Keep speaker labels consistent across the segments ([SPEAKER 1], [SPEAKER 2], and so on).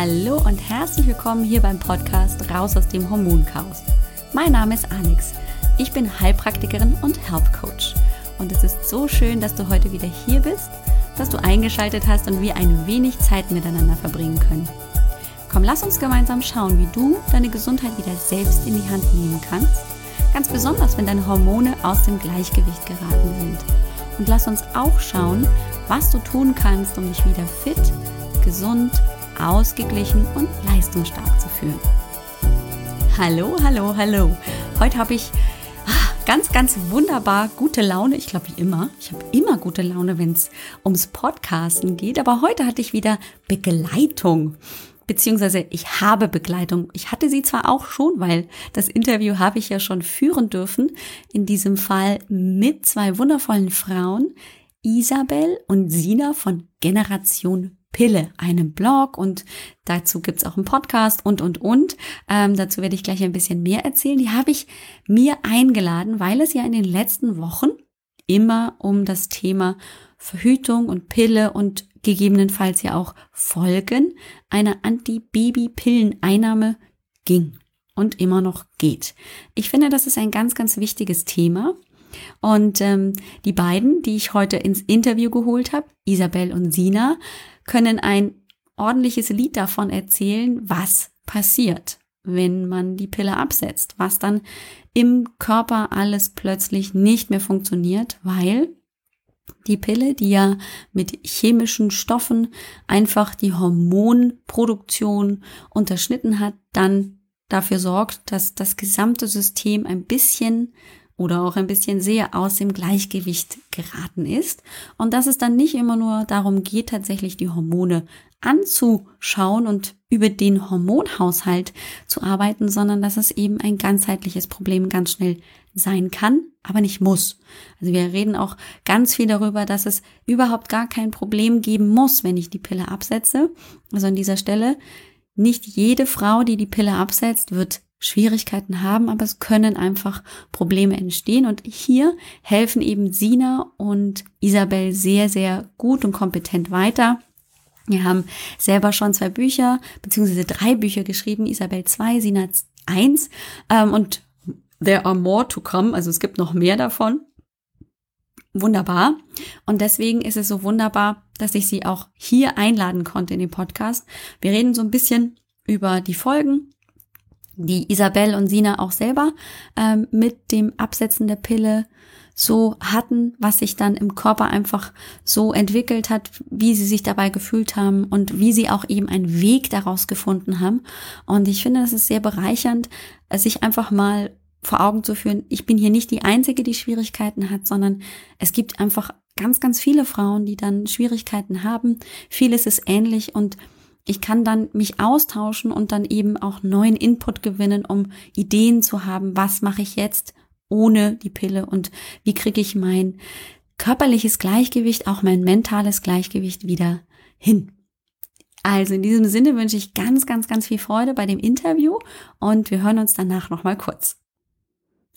[SPEAKER 1] Hallo und herzlich willkommen hier beim Podcast Raus aus dem Hormonchaos. Mein Name ist Alex. Ich bin Heilpraktikerin und Health Coach. Und es ist so schön, dass du heute wieder hier bist, dass du eingeschaltet hast und wir ein wenig Zeit miteinander verbringen können. Komm, lass uns gemeinsam schauen, wie du deine Gesundheit wieder selbst in die Hand nehmen kannst. Ganz besonders, wenn deine Hormone aus dem Gleichgewicht geraten sind. Und lass uns auch schauen, was du tun kannst, um dich wieder fit, gesund, ausgeglichen und leistungsstark zu fühlen. Hallo, hallo, hallo. Heute habe ich ah, ganz, ganz wunderbar gute Laune. Ich glaube, wie immer. Ich habe immer gute Laune, wenn es ums Podcasten geht. Aber heute hatte ich wieder Begleitung. Beziehungsweise ich habe Begleitung. Ich hatte sie zwar auch schon, weil das Interview habe ich ja schon führen dürfen. In diesem Fall mit zwei wundervollen Frauen, Isabel und Sina von Generation Pille, einem Blog und dazu gibt's auch einen Podcast und, und, und. Ähm, dazu werde ich gleich ein bisschen mehr erzählen. Die habe ich mir eingeladen, weil es ja in den letzten Wochen immer um das Thema Verhütung und Pille und gegebenenfalls ja auch Folgen einer Anti-Baby-Pilleneinnahme ging und immer noch geht. Ich finde, das ist ein ganz, ganz wichtiges Thema. Und ähm, die beiden, die ich heute ins Interview geholt habe, Isabel und Sina, können ein ordentliches Lied davon erzählen, was passiert, wenn man die Pille absetzt, was dann im Körper alles plötzlich nicht mehr funktioniert, weil die Pille, die ja mit chemischen Stoffen einfach die Hormonproduktion unterschnitten hat, dann dafür sorgt, dass das gesamte System ein bisschen oder auch ein bisschen sehr aus dem Gleichgewicht geraten ist und dass es dann nicht immer nur darum geht, tatsächlich die Hormone anzuschauen und über den Hormonhaushalt zu arbeiten, sondern dass es eben ein ganzheitliches Problem ganz schnell sein kann, aber nicht muss. Also wir reden auch ganz viel darüber, dass es überhaupt gar kein Problem geben muss, wenn ich die Pille absetze. Also an dieser Stelle, nicht jede Frau, die die Pille absetzt, wird Schwierigkeiten haben, aber es können einfach Probleme entstehen. Und hier helfen eben Sina und Isabel sehr, sehr gut und kompetent weiter. Wir haben selber schon zwei Bücher, beziehungsweise drei Bücher geschrieben, Isabel zwei, Sina eins ähm, und there are more to come, also es gibt noch mehr davon. Wunderbar. Und deswegen ist es so wunderbar, dass ich sie auch hier einladen konnte in den Podcast. Wir reden so ein bisschen über die Folgen, die Isabel und Sina auch selber ähm, mit dem Absetzen der Pille so hatten, was sich dann im Körper einfach so entwickelt hat, wie sie sich dabei gefühlt haben und wie sie auch eben einen Weg daraus gefunden haben. Und ich finde, das ist sehr bereichernd, sich einfach mal vor Augen zu führen, ich bin hier nicht die Einzige, die Schwierigkeiten hat, sondern es gibt einfach ganz, ganz viele Frauen, die dann Schwierigkeiten haben. Vieles ist ähnlich und ich kann dann mich austauschen und dann eben auch neuen Input gewinnen, um Ideen zu haben, was mache ich jetzt ohne die Pille und wie kriege ich mein körperliches Gleichgewicht, auch mein mentales Gleichgewicht wieder hin. Also in diesem Sinne wünsche ich ganz, ganz, ganz viel Freude bei dem Interview und wir hören uns danach nochmal kurz.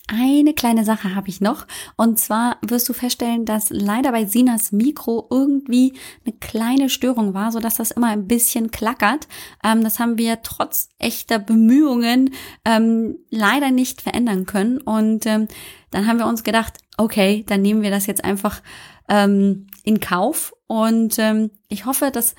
[SPEAKER 1] Eine kleine Sache habe ich noch. Und zwar wirst du feststellen, dass leider bei Sinas Mikro irgendwie eine kleine Störung war, so dass das immer ein bisschen klackert. Ähm, das haben wir trotz echter Bemühungen ähm, leider nicht verändern können. Und ähm, dann haben wir uns gedacht, okay, dann nehmen wir das jetzt einfach ähm, in Kauf. Und ähm, ich hoffe, dass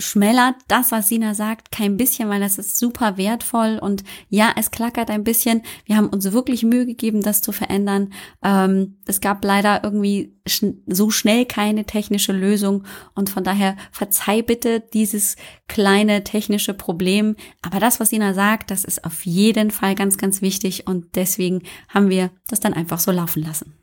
[SPEAKER 1] schmälert das, was Sina sagt, kein bisschen, weil das ist super wertvoll und ja, es klackert ein bisschen. Wir haben uns wirklich Mühe gegeben, das zu verändern. Ähm, es gab leider irgendwie schn so schnell keine technische Lösung und von daher verzeih bitte dieses kleine technische Problem. Aber das, was Sina sagt, das ist auf jeden Fall ganz, ganz wichtig und deswegen haben wir das dann einfach so laufen lassen.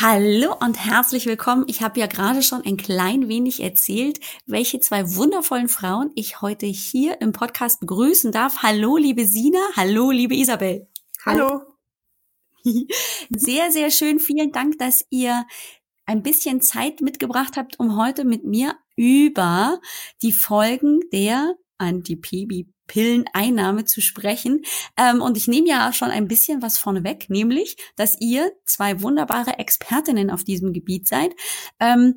[SPEAKER 1] Hallo und herzlich willkommen. Ich habe ja gerade schon ein klein wenig erzählt, welche zwei wundervollen Frauen ich heute hier im Podcast begrüßen darf. Hallo, liebe Sina. Hallo, liebe Isabel.
[SPEAKER 2] Hallo.
[SPEAKER 1] Sehr, sehr schön. Vielen Dank, dass ihr ein bisschen Zeit mitgebracht habt, um heute mit mir über die Folgen der Anti-PB Pilleneinnahme zu sprechen. Ähm, und ich nehme ja schon ein bisschen was vorneweg, nämlich, dass ihr zwei wunderbare Expertinnen auf diesem Gebiet seid. Ähm,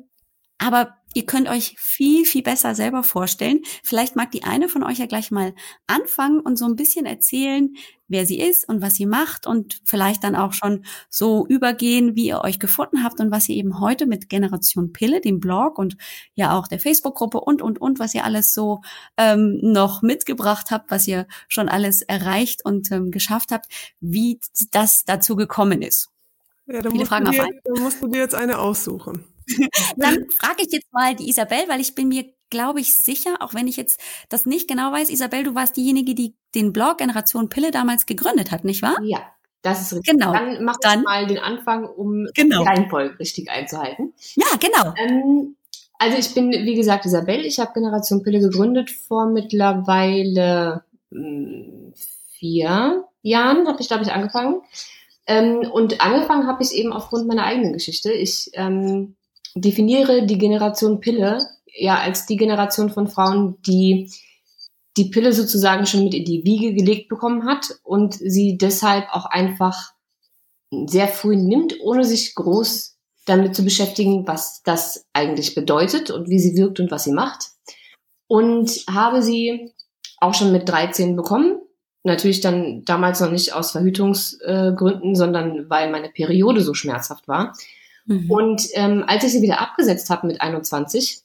[SPEAKER 1] Aber ihr könnt euch viel, viel besser selber vorstellen. Vielleicht mag die eine von euch ja gleich mal anfangen und so ein bisschen erzählen, wer sie ist und was sie macht und vielleicht dann auch schon so übergehen, wie ihr euch gefunden habt und was ihr eben heute mit Generation Pille, dem Blog und ja auch der Facebook-Gruppe und, und, und, was ihr alles so ähm, noch mitgebracht habt, was ihr schon alles erreicht und ähm, geschafft habt, wie das dazu gekommen ist.
[SPEAKER 2] Ja, da Viele Fragen dir, auf Da musst du dir jetzt eine aussuchen.
[SPEAKER 1] Dann frage ich jetzt mal die Isabel, weil ich bin mir, glaube ich, sicher, auch wenn ich jetzt das nicht genau weiß, Isabel, du warst diejenige, die den Blog Generation Pille damals gegründet hat, nicht wahr?
[SPEAKER 3] Ja, das ist richtig.
[SPEAKER 1] Genau.
[SPEAKER 3] Dann mach
[SPEAKER 1] Dann,
[SPEAKER 3] mal den Anfang, um
[SPEAKER 1] genau.
[SPEAKER 3] die Reihenfolge richtig einzuhalten.
[SPEAKER 1] Ja, genau.
[SPEAKER 3] Ähm, also ich bin, wie gesagt, Isabel. Ich habe Generation Pille gegründet vor mittlerweile mh, hm, vier Jahren, habe ich, glaube ich, angefangen. Ähm, und angefangen habe ich eben aufgrund meiner eigenen Geschichte. Ich ähm, definiere die Generation Pille ja als die Generation von Frauen, die die Pille sozusagen schon mit in die Wiege gelegt bekommen hat und sie deshalb auch einfach sehr früh nimmt, ohne sich groß damit zu beschäftigen, was das eigentlich bedeutet und wie sie wirkt und was sie macht. Und habe sie auch schon mit 13 bekommen. Natürlich dann damals noch nicht aus Verhütungsgründen, sondern weil meine Periode so schmerzhaft war. Mhm. Und ähm, als ich sie wieder abgesetzt habe mit 21,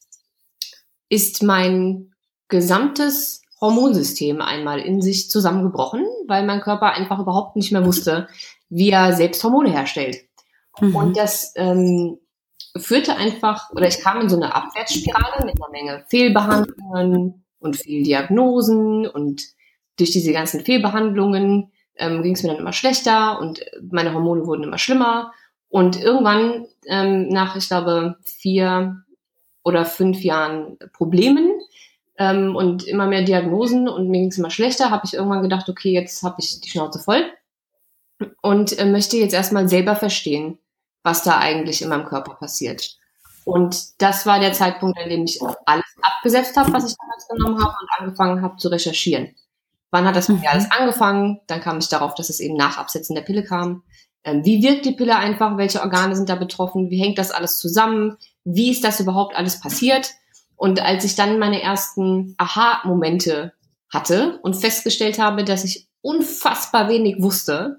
[SPEAKER 3] ist mein gesamtes Hormonsystem einmal in sich zusammengebrochen, weil mein Körper einfach überhaupt nicht mehr wusste, wie er selbst Hormone herstellt. Mhm. Und das ähm, führte einfach, oder ich kam in so eine Abwärtsspirale mit einer Menge Fehlbehandlungen und Fehldiagnosen und durch diese ganzen Fehlbehandlungen ähm, ging es mir dann immer schlechter und meine Hormone wurden immer schlimmer und irgendwann, ähm, nach, ich glaube, vier oder fünf Jahren Problemen ähm, und immer mehr Diagnosen und mir ging es immer schlechter, habe ich irgendwann gedacht, okay, jetzt habe ich die Schnauze voll und äh, möchte jetzt erstmal selber verstehen, was da eigentlich in meinem Körper passiert. Und das war der Zeitpunkt, an dem ich alles abgesetzt habe, was ich damals genommen habe und angefangen habe zu recherchieren. Wann hat das bei mir alles mhm. angefangen? Dann kam ich darauf, dass es eben nach Absetzen der Pille kam. Ähm, wie wirkt die Pille einfach? Welche Organe sind da betroffen? Wie hängt das alles zusammen? Wie ist das überhaupt alles passiert? Und als ich dann meine ersten Aha-Momente hatte und festgestellt habe, dass ich unfassbar wenig wusste,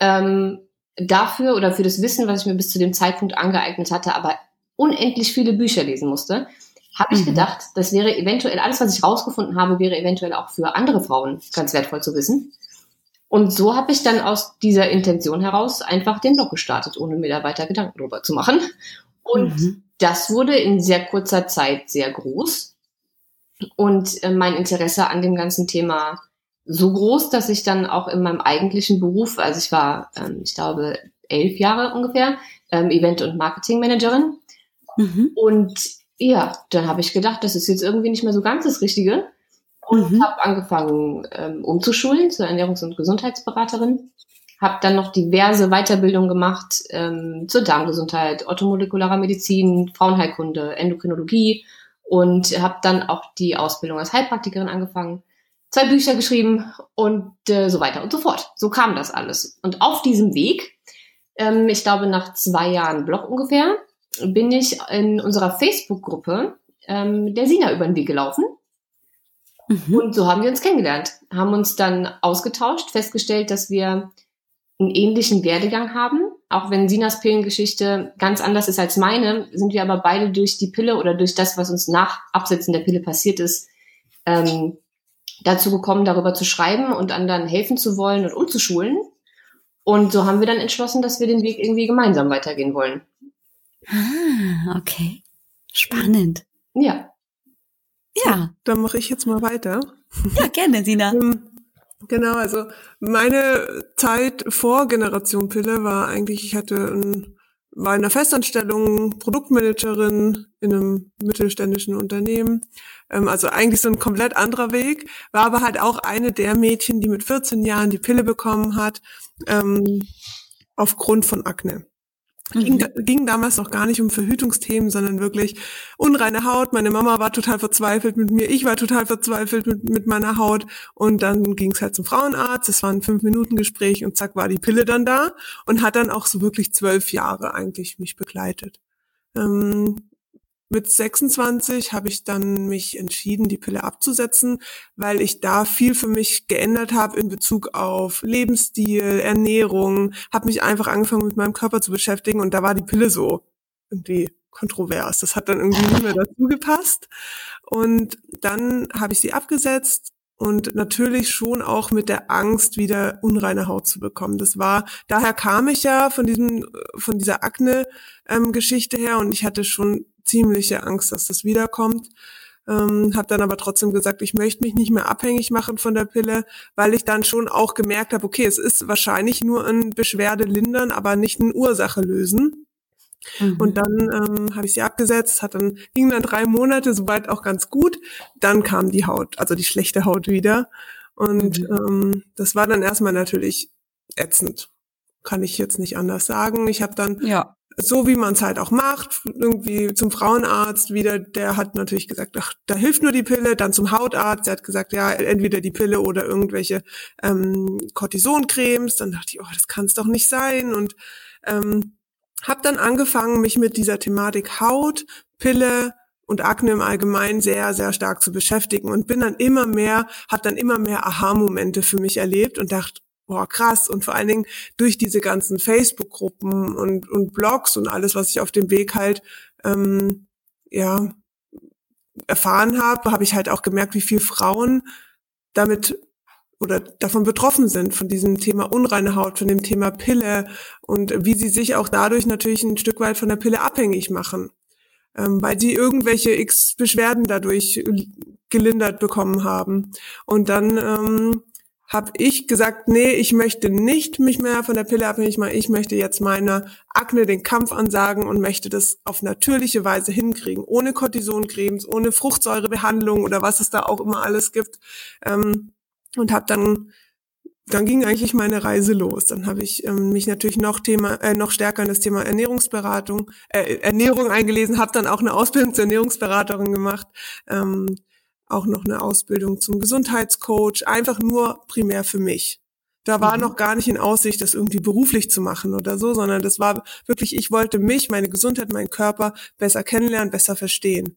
[SPEAKER 3] ähm, dafür oder für das Wissen, was ich mir bis zu dem Zeitpunkt angeeignet hatte, aber unendlich viele Bücher lesen musste, habe ich mhm. gedacht, das wäre eventuell, alles, was ich rausgefunden habe, wäre eventuell auch für andere Frauen ganz wertvoll zu wissen. Und so habe ich dann aus dieser Intention heraus einfach den Blog gestartet, ohne mir da weiter Gedanken drüber zu machen. Und mhm. das wurde in sehr kurzer Zeit sehr groß. Und äh, mein Interesse an dem ganzen Thema so groß, dass ich dann auch in meinem eigentlichen Beruf, also ich war, ähm, ich glaube, elf Jahre ungefähr, ähm, Event- und Marketingmanagerin. Mhm. Und ja, dann habe ich gedacht, das ist jetzt irgendwie nicht mehr so ganz das Richtige und mhm. habe angefangen ähm, umzuschulen zur Ernährungs- und Gesundheitsberaterin. Habe dann noch diverse Weiterbildungen gemacht ähm, zur Darmgesundheit, orthomolekularer Medizin, Frauenheilkunde, Endokrinologie und habe dann auch die Ausbildung als Heilpraktikerin angefangen, zwei Bücher geschrieben und äh, so weiter und so fort. So kam das alles. Und auf diesem Weg, ähm, ich glaube nach zwei Jahren Blog ungefähr, bin ich in unserer Facebook-Gruppe ähm, der Sina über den Weg gelaufen Mhm. Und so haben wir uns kennengelernt, haben uns dann ausgetauscht, festgestellt, dass wir einen ähnlichen Werdegang haben. Auch wenn Sinas Pillengeschichte ganz anders ist als meine, sind wir aber beide durch die Pille oder durch das, was uns nach Absetzen der Pille passiert ist, ähm, dazu gekommen, darüber zu schreiben und anderen helfen zu wollen und umzuschulen. Und so haben wir dann entschlossen, dass wir den Weg irgendwie gemeinsam weitergehen wollen.
[SPEAKER 1] Ah, okay. Spannend.
[SPEAKER 3] Ja.
[SPEAKER 2] Ja. Dann mache ich jetzt mal weiter.
[SPEAKER 1] Ja, gerne, Sina. Ähm,
[SPEAKER 2] genau, also meine Zeit vor Generation Pille war eigentlich, ich hatte ein, war in einer Festanstellung Produktmanagerin in einem mittelständischen Unternehmen. Ähm, also eigentlich so ein komplett anderer Weg, war aber halt auch eine der Mädchen, die mit 14 Jahren die Pille bekommen hat, ähm, aufgrund von Akne. Ging, mhm. ging damals noch gar nicht um Verhütungsthemen, sondern wirklich unreine Haut. Meine Mama war total verzweifelt mit mir, ich war total verzweifelt mit, mit meiner Haut. Und dann ging es halt zum Frauenarzt. Es war ein Fünf-Minuten-Gespräch und zack war die Pille dann da und hat dann auch so wirklich zwölf Jahre eigentlich mich begleitet. Ähm, mit 26 habe ich dann mich entschieden, die Pille abzusetzen, weil ich da viel für mich geändert habe in Bezug auf Lebensstil, Ernährung, habe mich einfach angefangen mit meinem Körper zu beschäftigen und da war die Pille so irgendwie kontrovers. Das hat dann irgendwie nicht mehr dazu gepasst. Und dann habe ich sie abgesetzt und natürlich schon auch mit der Angst, wieder unreine Haut zu bekommen. Das war, daher kam ich ja von diesem, von dieser Akne-Geschichte ähm, her und ich hatte schon ziemliche Angst, dass das wiederkommt. Ähm, habe dann aber trotzdem gesagt, ich möchte mich nicht mehr abhängig machen von der Pille, weil ich dann schon auch gemerkt habe, okay, es ist wahrscheinlich nur ein Beschwerde lindern, aber nicht eine Ursache lösen. Mhm. Und dann ähm, habe ich sie abgesetzt, hat dann ging dann drei Monate, soweit auch ganz gut. Dann kam die Haut, also die schlechte Haut wieder. Und mhm. ähm, das war dann erstmal natürlich ätzend. Kann ich jetzt nicht anders sagen. Ich habe dann ja. so wie man es halt auch macht, irgendwie zum Frauenarzt wieder, der hat natürlich gesagt, ach, da hilft nur die Pille, dann zum Hautarzt, der hat gesagt, ja, entweder die Pille oder irgendwelche ähm, Cortisoncremes. Dann dachte ich, oh, das kann es doch nicht sein. Und ähm, habe dann angefangen, mich mit dieser Thematik Haut, Pille und Akne im Allgemeinen sehr, sehr stark zu beschäftigen und bin dann immer mehr, habe dann immer mehr Aha-Momente für mich erlebt und dachte, boah, krass. Und vor allen Dingen durch diese ganzen Facebook-Gruppen und, und Blogs und alles, was ich auf dem Weg halt, ähm, ja, erfahren habe, habe ich halt auch gemerkt, wie viel Frauen damit oder davon betroffen sind, von diesem Thema unreine Haut, von dem Thema Pille und wie sie sich auch dadurch natürlich ein Stück weit von der Pille abhängig machen, ähm, weil sie irgendwelche X Beschwerden dadurch gelindert bekommen haben. Und dann ähm, habe ich gesagt, nee, ich möchte nicht mich mehr von der Pille abhängig machen. Ich möchte jetzt meiner Akne den Kampf ansagen und möchte das auf natürliche Weise hinkriegen, ohne Cortisoncremes, ohne Fruchtsäurebehandlung oder was es da auch immer alles gibt. Ähm, und habe dann dann ging eigentlich meine Reise los. Dann habe ich ähm, mich natürlich noch Thema äh, noch stärker in das Thema Ernährungsberatung, äh, Ernährung eingelesen, habe dann auch eine Ausbildung zur Ernährungsberaterin gemacht, ähm, auch noch eine Ausbildung zum Gesundheitscoach, einfach nur primär für mich. Da war mhm. noch gar nicht in Aussicht, das irgendwie beruflich zu machen oder so, sondern das war wirklich, ich wollte mich, meine Gesundheit, meinen Körper besser kennenlernen, besser verstehen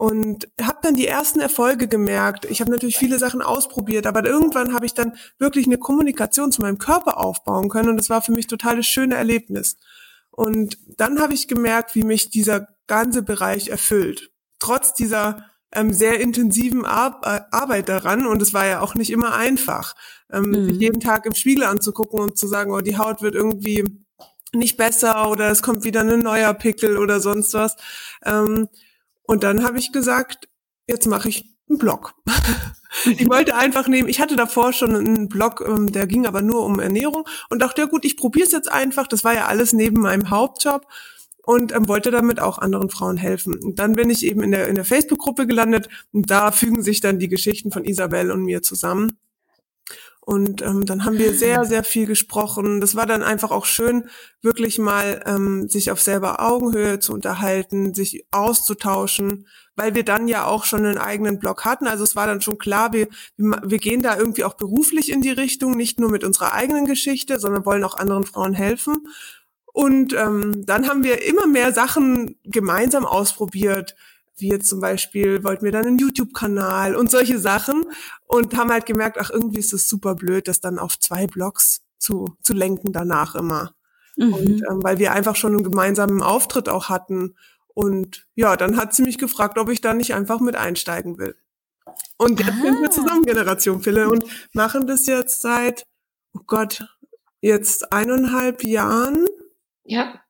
[SPEAKER 2] und habe dann die ersten Erfolge gemerkt. Ich habe natürlich viele Sachen ausprobiert, aber irgendwann habe ich dann wirklich eine Kommunikation zu meinem Körper aufbauen können und das war für mich total das schöne Erlebnis. Und dann habe ich gemerkt, wie mich dieser ganze Bereich erfüllt. Trotz dieser ähm, sehr intensiven Ar äh, Arbeit daran und es war ja auch nicht immer einfach, ähm, mhm. jeden Tag im Spiegel anzugucken und zu sagen, oh, die Haut wird irgendwie nicht besser oder es kommt wieder ein neuer Pickel oder sonst was. Ähm, und dann habe ich gesagt, jetzt mache ich einen Blog. ich wollte einfach nehmen, ich hatte davor schon einen Blog, ähm, der ging aber nur um Ernährung und dachte, ja gut, ich probiere es jetzt einfach. Das war ja alles neben meinem Hauptjob und ähm, wollte damit auch anderen Frauen helfen. Und dann bin ich eben in der, in der Facebook-Gruppe gelandet und da fügen sich dann die Geschichten von Isabel und mir zusammen. Und ähm, dann haben wir sehr, sehr viel gesprochen. Das war dann einfach auch schön, wirklich mal ähm, sich auf selber Augenhöhe zu unterhalten, sich auszutauschen, weil wir dann ja auch schon einen eigenen Blog hatten. Also es war dann schon klar, wir, wir gehen da irgendwie auch beruflich in die Richtung, nicht nur mit unserer eigenen Geschichte, sondern wollen auch anderen Frauen helfen. Und ähm, dann haben wir immer mehr Sachen gemeinsam ausprobiert jetzt zum Beispiel wollten wir dann einen YouTube-Kanal und solche Sachen und haben halt gemerkt, ach, irgendwie ist es super blöd, das dann auf zwei Blogs zu, zu lenken danach immer. Mhm. Und ähm, weil wir einfach schon einen gemeinsamen Auftritt auch hatten. Und ja, dann hat sie mich gefragt, ob ich da nicht einfach mit einsteigen will. Und jetzt ah. sind wir ah. zusammen Generation Pille und machen das jetzt seit, oh Gott, jetzt eineinhalb Jahren.
[SPEAKER 3] Ja.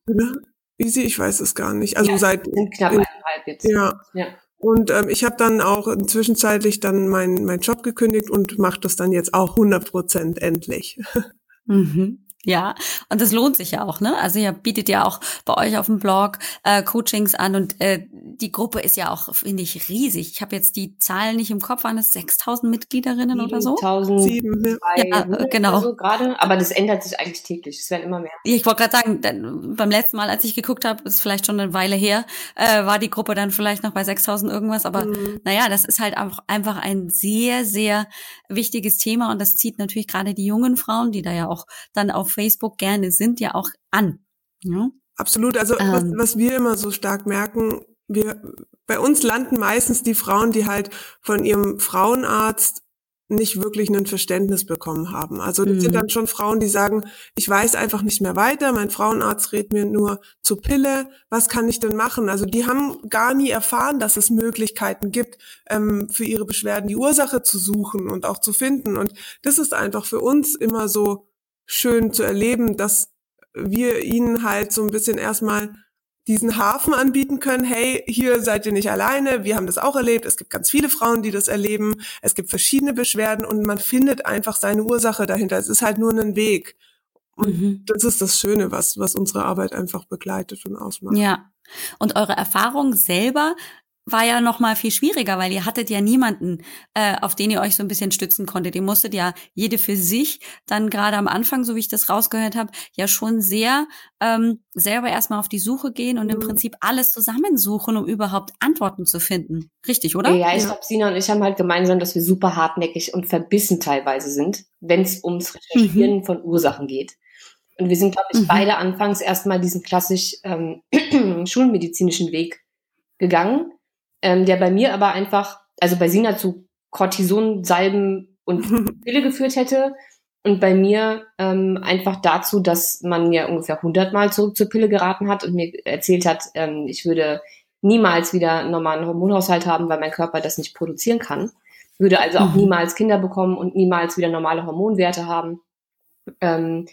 [SPEAKER 2] Easy, ich weiß es gar nicht. Also ja, seit
[SPEAKER 3] knapp eineinhalb jetzt.
[SPEAKER 2] Ja. ja. Und ähm, ich habe dann auch zwischenzeitlich dann meinen mein Job gekündigt und mache das dann jetzt auch 100 Prozent endlich.
[SPEAKER 1] Mhm. Ja, und das lohnt sich ja auch, ne? Also ihr bietet ja auch bei euch auf dem Blog äh, Coachings an und äh, die Gruppe ist ja auch, finde ich, riesig. Ich habe jetzt die Zahlen nicht im Kopf, waren es 6000 Mitgliederinnen 7, oder so?
[SPEAKER 3] 1000,
[SPEAKER 1] ja, äh, genau.
[SPEAKER 3] Also gerade, aber das ändert sich eigentlich täglich. Es werden immer mehr.
[SPEAKER 1] Ich wollte gerade sagen, beim letzten Mal, als ich geguckt habe, ist vielleicht schon eine Weile her, äh, war die Gruppe dann vielleicht noch bei 6000 irgendwas, aber mhm. naja, das ist halt einfach, einfach ein sehr, sehr wichtiges Thema und das zieht natürlich gerade die jungen Frauen, die da ja auch dann auf Facebook gerne sind, ja auch an. Ja?
[SPEAKER 2] Absolut. Also ähm, was, was wir immer so stark merken, wir, bei uns landen meistens die Frauen, die halt von ihrem Frauenarzt nicht wirklich ein Verständnis bekommen haben. Also das mhm. sind dann schon Frauen, die sagen, ich weiß einfach nicht mehr weiter, mein Frauenarzt redet mir nur zur Pille, was kann ich denn machen? Also die haben gar nie erfahren, dass es Möglichkeiten gibt, ähm, für ihre Beschwerden die Ursache zu suchen und auch zu finden. Und das ist einfach für uns immer so schön zu erleben, dass wir ihnen halt so ein bisschen erstmal diesen Hafen anbieten können, hey, hier seid ihr nicht alleine, wir haben das auch erlebt, es gibt ganz viele Frauen, die das erleben, es gibt verschiedene Beschwerden und man findet einfach seine Ursache dahinter. Es ist halt nur ein Weg. Und mhm. das ist das Schöne, was, was unsere Arbeit einfach begleitet und ausmacht.
[SPEAKER 1] Ja. Und eure Erfahrung selber war ja noch mal viel schwieriger, weil ihr hattet ja niemanden, äh, auf den ihr euch so ein bisschen stützen konntet. Ihr musstet ja jede für sich dann gerade am Anfang, so wie ich das rausgehört habe, ja schon sehr ähm, selber erstmal auf die Suche gehen und mhm. im Prinzip alles zusammensuchen, um überhaupt Antworten zu finden. Richtig, oder?
[SPEAKER 3] Ja, ich glaube, Sina und ich haben halt gemeinsam, dass wir super hartnäckig und verbissen teilweise sind, wenn es ums Recherchieren mhm. von Ursachen geht. Und wir sind, glaube ich, mhm. beide anfangs erstmal diesen klassisch ähm, schulmedizinischen Weg gegangen ähm, der bei mir aber einfach, also bei Sina zu Cortison, Salben und Pille geführt hätte und bei mir ähm, einfach dazu, dass man mir ungefähr hundertmal zurück zur Pille geraten hat und mir erzählt hat, ähm, ich würde niemals wieder einen normalen Hormonhaushalt haben, weil mein Körper das nicht produzieren kann. Würde also auch mhm. niemals Kinder bekommen und niemals wieder normale Hormonwerte haben. Ähm,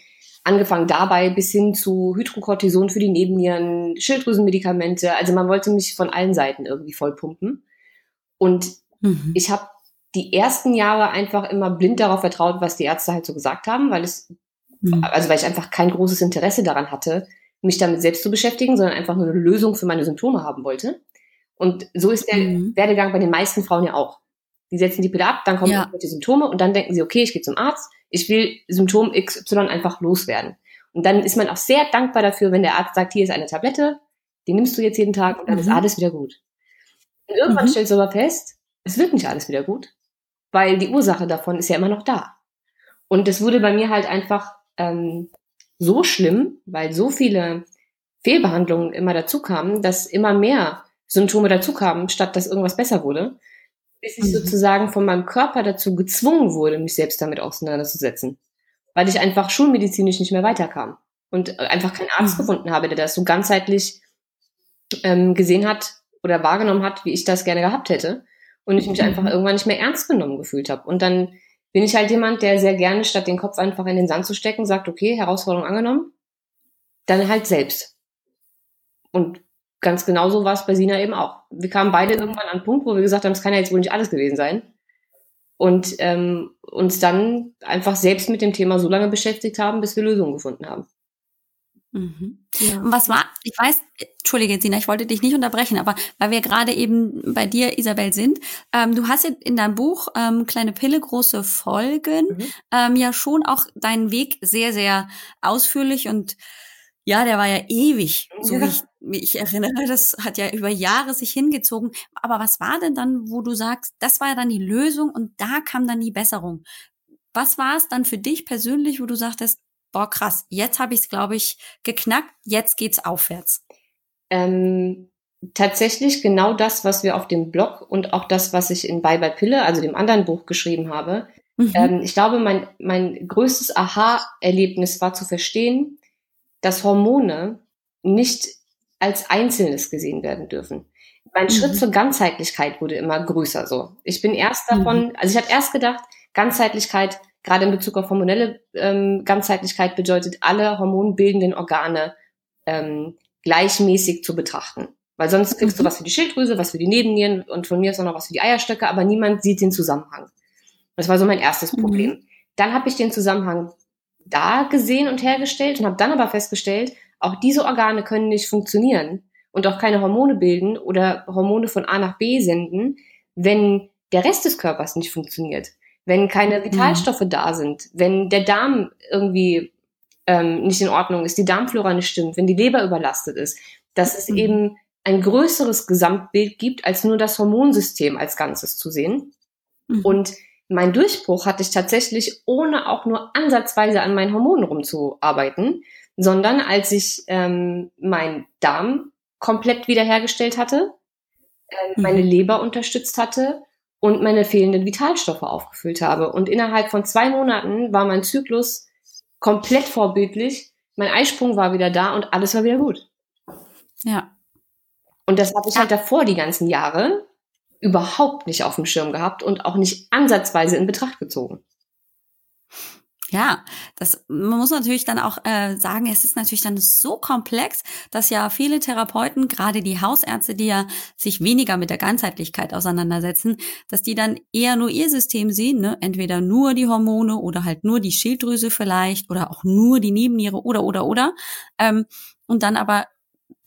[SPEAKER 3] angefangen dabei bis hin zu Hydrocortison für die Nebennieren, Schilddrüsenmedikamente. Also man wollte mich von allen Seiten irgendwie vollpumpen. Und mhm. ich habe die ersten Jahre einfach immer blind darauf vertraut, was die Ärzte halt so gesagt haben, weil es, mhm. also weil ich einfach kein großes Interesse daran hatte, mich damit selbst zu beschäftigen, sondern einfach nur eine Lösung für meine Symptome haben wollte. Und so ist der mhm. Werdegang bei den meisten Frauen ja auch. Die setzen die Pille ab, dann kommen ja. die Symptome und dann denken sie, okay, ich gehe zum Arzt, ich will Symptom XY einfach loswerden. Und dann ist man auch sehr dankbar dafür, wenn der Arzt sagt, hier ist eine Tablette, die nimmst du jetzt jeden Tag und dann mhm. ist alles wieder gut. Und irgendwann mhm. stellst du aber fest, es wird nicht alles wieder gut, weil die Ursache davon ist ja immer noch da. Und das wurde bei mir halt einfach ähm, so schlimm, weil so viele Fehlbehandlungen immer dazu kamen, dass immer mehr Symptome dazu kamen, statt dass irgendwas besser wurde, bis ich mhm. sozusagen von meinem Körper dazu gezwungen wurde, mich selbst damit auseinanderzusetzen. Weil ich einfach schulmedizinisch nicht mehr weiterkam und einfach keinen Arzt mhm. gefunden habe, der das so ganzheitlich ähm, gesehen hat oder wahrgenommen hat, wie ich das gerne gehabt hätte. Und ich mich einfach mhm. irgendwann nicht mehr ernst genommen gefühlt habe. Und dann bin ich halt jemand, der sehr gerne, statt den Kopf einfach in den Sand zu stecken, sagt, okay, Herausforderung angenommen, dann halt selbst. Und ganz genauso war es bei Sina eben auch. Wir kamen beide irgendwann an einen Punkt, wo wir gesagt haben, es kann ja jetzt wohl nicht alles gewesen sein. Und ähm, uns dann einfach selbst mit dem Thema so lange beschäftigt haben, bis wir Lösungen gefunden haben.
[SPEAKER 1] Mhm. Ja. Und was war, ich weiß, Entschuldige, Sina, ich wollte dich nicht unterbrechen, aber weil wir gerade eben bei dir, Isabel, sind, ähm, du hast in deinem Buch ähm, Kleine Pille, große Folgen mhm. ähm, ja schon auch deinen Weg sehr, sehr ausführlich und ja, der war ja ewig, so ja. wie ich mich erinnere. Das hat ja über Jahre sich hingezogen. Aber was war denn dann, wo du sagst, das war ja dann die Lösung und da kam dann die Besserung? Was war es dann für dich persönlich, wo du sagtest, boah, krass, jetzt habe ich es, glaube ich, geknackt, jetzt geht's aufwärts?
[SPEAKER 3] Ähm, tatsächlich genau das, was wir auf dem Blog und auch das, was ich in Bye Bye Pille, also dem anderen Buch geschrieben habe. Mhm. Ähm, ich glaube, mein, mein größtes Aha-Erlebnis war zu verstehen, dass Hormone nicht als Einzelnes gesehen werden dürfen. Mein mhm. Schritt zur Ganzheitlichkeit wurde immer größer so. Ich bin erst davon, mhm. also ich habe erst gedacht, Ganzheitlichkeit, gerade in Bezug auf hormonelle ähm, Ganzheitlichkeit, bedeutet alle hormonbildenden Organe ähm, gleichmäßig zu betrachten. Weil sonst kriegst mhm. du was für die Schilddrüse, was für die Nebennieren und von mir ist auch noch was für die Eierstöcke, aber niemand sieht den Zusammenhang. Das war so mein erstes mhm. Problem. Dann habe ich den Zusammenhang da gesehen und hergestellt und habe dann aber festgestellt, auch diese Organe können nicht funktionieren und auch keine Hormone bilden oder Hormone von A nach B senden, wenn der Rest des Körpers nicht funktioniert, wenn keine mhm. Vitalstoffe mhm. da sind, wenn der Darm irgendwie ähm, nicht in Ordnung ist, die Darmflora nicht stimmt, wenn die Leber überlastet ist, dass es mhm. eben ein größeres Gesamtbild gibt, als nur das Hormonsystem als Ganzes zu sehen. Mhm. Und mein Durchbruch hatte ich tatsächlich, ohne auch nur ansatzweise an meinen Hormonen rumzuarbeiten, sondern als ich ähm, meinen Darm komplett wiederhergestellt hatte, äh, meine. Leber unterstützt hatte und meine fehlenden Vitalstoffe aufgefüllt habe. Und innerhalb von zwei Monaten war mein Zyklus komplett vorbildlich. Mein Eisprung war wieder da und alles war wieder gut.
[SPEAKER 1] Ja.
[SPEAKER 3] Und das habe ich halt davor die ganzen Jahre überhaupt nicht auf dem Schirm gehabt und auch nicht ansatzweise in Betracht gezogen.
[SPEAKER 1] Ja, das man muss natürlich dann auch äh, sagen, es ist natürlich dann so komplex, dass ja viele Therapeuten, gerade die Hausärzte, die ja sich weniger mit der Ganzheitlichkeit auseinandersetzen, dass die dann eher nur ihr System sehen, ne? entweder nur die Hormone oder halt nur die Schilddrüse vielleicht oder auch nur die Nebenniere oder oder oder ähm, und dann aber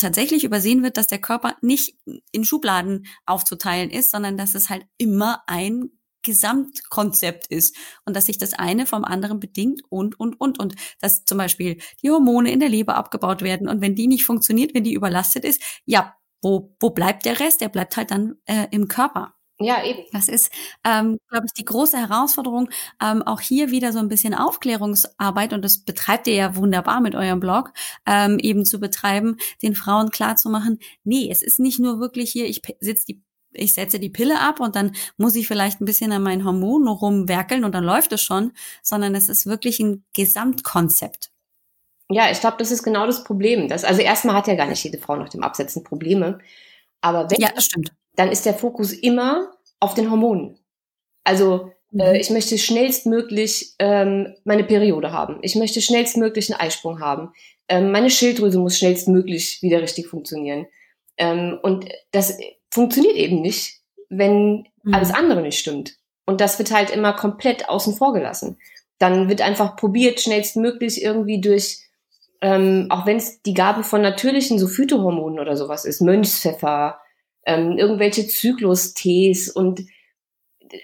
[SPEAKER 1] tatsächlich übersehen wird, dass der Körper nicht in Schubladen aufzuteilen ist, sondern dass es halt immer ein Gesamtkonzept ist und dass sich das eine vom anderen bedingt und, und, und. Und dass zum Beispiel die Hormone in der Leber abgebaut werden und wenn die nicht funktioniert, wenn die überlastet ist, ja, wo, wo bleibt der Rest? Der bleibt halt dann äh, im Körper.
[SPEAKER 3] Ja, eben.
[SPEAKER 1] Das ist, ähm, glaube ich, die große Herausforderung. Ähm, auch hier wieder so ein bisschen Aufklärungsarbeit und das betreibt ihr ja wunderbar mit eurem Blog, ähm, eben zu betreiben, den Frauen klarzumachen, nee, es ist nicht nur wirklich hier, ich sitze die ich setze die Pille ab und dann muss ich vielleicht ein bisschen an meinen Hormonen rumwerkeln und dann läuft es schon, sondern es ist wirklich ein Gesamtkonzept.
[SPEAKER 3] Ja, ich glaube, das ist genau das Problem. Das, also erstmal hat ja gar nicht jede Frau nach dem Absetzen Probleme. Aber wenn,
[SPEAKER 1] ja, das stimmt.
[SPEAKER 3] Dann ist der Fokus immer auf den Hormonen. Also mhm. äh, ich möchte schnellstmöglich ähm, meine Periode haben. Ich möchte schnellstmöglich einen Eisprung haben. Ähm, meine Schilddrüse muss schnellstmöglich wieder richtig funktionieren. Ähm, und das funktioniert eben nicht, wenn mhm. alles andere nicht stimmt. Und das wird halt immer komplett außen vor gelassen. Dann wird einfach probiert, schnellstmöglich irgendwie durch, ähm, auch wenn es die Gabe von natürlichen so Phytohormonen oder sowas ist, Mönchspfeffer, ähm, irgendwelche Zyklus-Tees und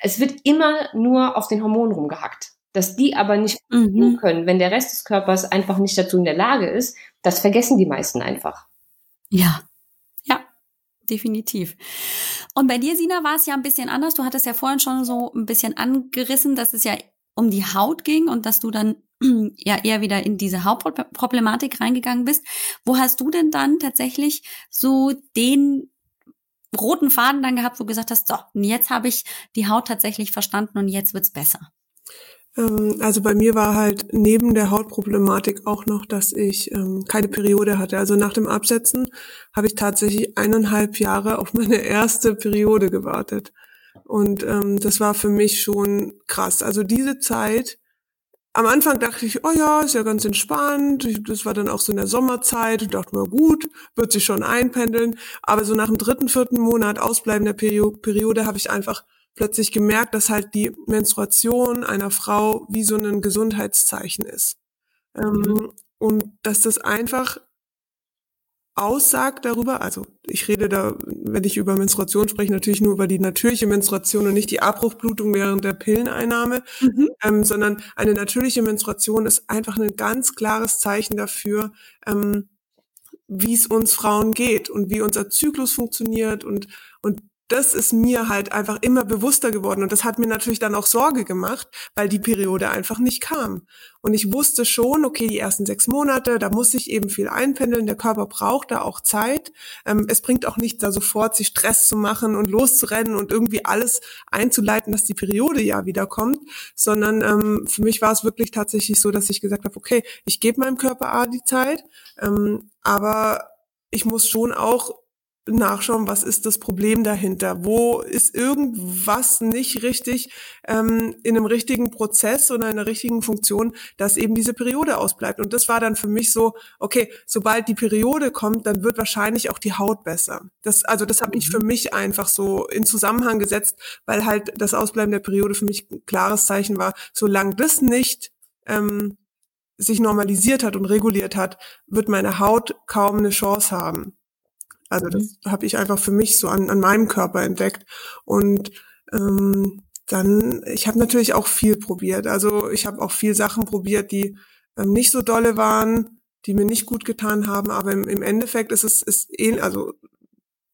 [SPEAKER 3] es wird immer nur auf den Hormonen rumgehackt. Dass die aber nicht mhm. können, wenn der Rest des Körpers einfach nicht dazu in der Lage ist, das vergessen die meisten einfach.
[SPEAKER 1] Ja, definitiv. Und bei dir, Sina, war es ja ein bisschen anders. Du hattest ja vorhin schon so ein bisschen angerissen, dass es ja um die Haut ging und dass du dann ja eher wieder in diese Hautproblematik reingegangen bist. Wo hast du denn dann tatsächlich so den roten Faden dann gehabt, wo du gesagt hast, so, jetzt habe ich die Haut tatsächlich verstanden und jetzt wird's besser?
[SPEAKER 2] Ähm, also bei mir war halt neben der Hautproblematik auch noch, dass ich ähm, keine Periode hatte. Also nach dem Absetzen habe ich tatsächlich eineinhalb Jahre auf meine erste Periode gewartet. Und ähm, das war für mich schon krass. Also diese Zeit, am Anfang dachte ich, oh ja, ist ja ganz entspannt. Das war dann auch so in der Sommerzeit. Ich dachte mir, gut, wird sich schon einpendeln. Aber so nach dem dritten, vierten Monat ausbleibender Periode habe ich einfach plötzlich gemerkt, dass halt die Menstruation einer Frau wie so ein Gesundheitszeichen ist. Ähm, mhm. Und dass das einfach aussagt darüber, also ich rede da, wenn ich über Menstruation spreche, natürlich nur über die natürliche Menstruation und nicht die Abbruchblutung während der Pilleneinnahme, mhm. ähm, sondern eine natürliche Menstruation ist einfach ein ganz klares Zeichen dafür, ähm, wie es uns Frauen geht und wie unser Zyklus funktioniert und, und das ist mir halt einfach immer bewusster geworden und das hat mir natürlich dann auch Sorge gemacht, weil die Periode einfach nicht kam. Und ich wusste schon, okay, die ersten sechs Monate, da muss sich eben viel einpendeln, der Körper braucht da auch Zeit. Ähm, es bringt auch nichts, da sofort sich Stress zu machen und loszurennen und irgendwie alles einzuleiten, dass die Periode ja wiederkommt, sondern ähm, für mich war es wirklich tatsächlich so, dass ich gesagt habe, okay, ich gebe meinem Körper A die Zeit, ähm, aber ich muss schon auch nachschauen, was ist das Problem dahinter? Wo ist irgendwas nicht richtig ähm, in einem richtigen Prozess oder in einer richtigen Funktion, dass eben diese Periode ausbleibt? Und das war dann für mich so, okay, sobald die Periode kommt, dann wird wahrscheinlich auch die Haut besser. Das, also das habe ich für mhm. mich einfach so in Zusammenhang gesetzt, weil halt das Ausbleiben der Periode für mich ein klares Zeichen war. Solange das nicht ähm, sich normalisiert hat und reguliert hat, wird meine Haut kaum eine Chance haben. Also das mhm. habe ich einfach für mich so an, an meinem Körper entdeckt. Und ähm, dann, ich habe natürlich auch viel probiert. Also ich habe auch viel Sachen probiert, die ähm, nicht so dolle waren, die mir nicht gut getan haben. Aber im, im Endeffekt ist es ist eh, also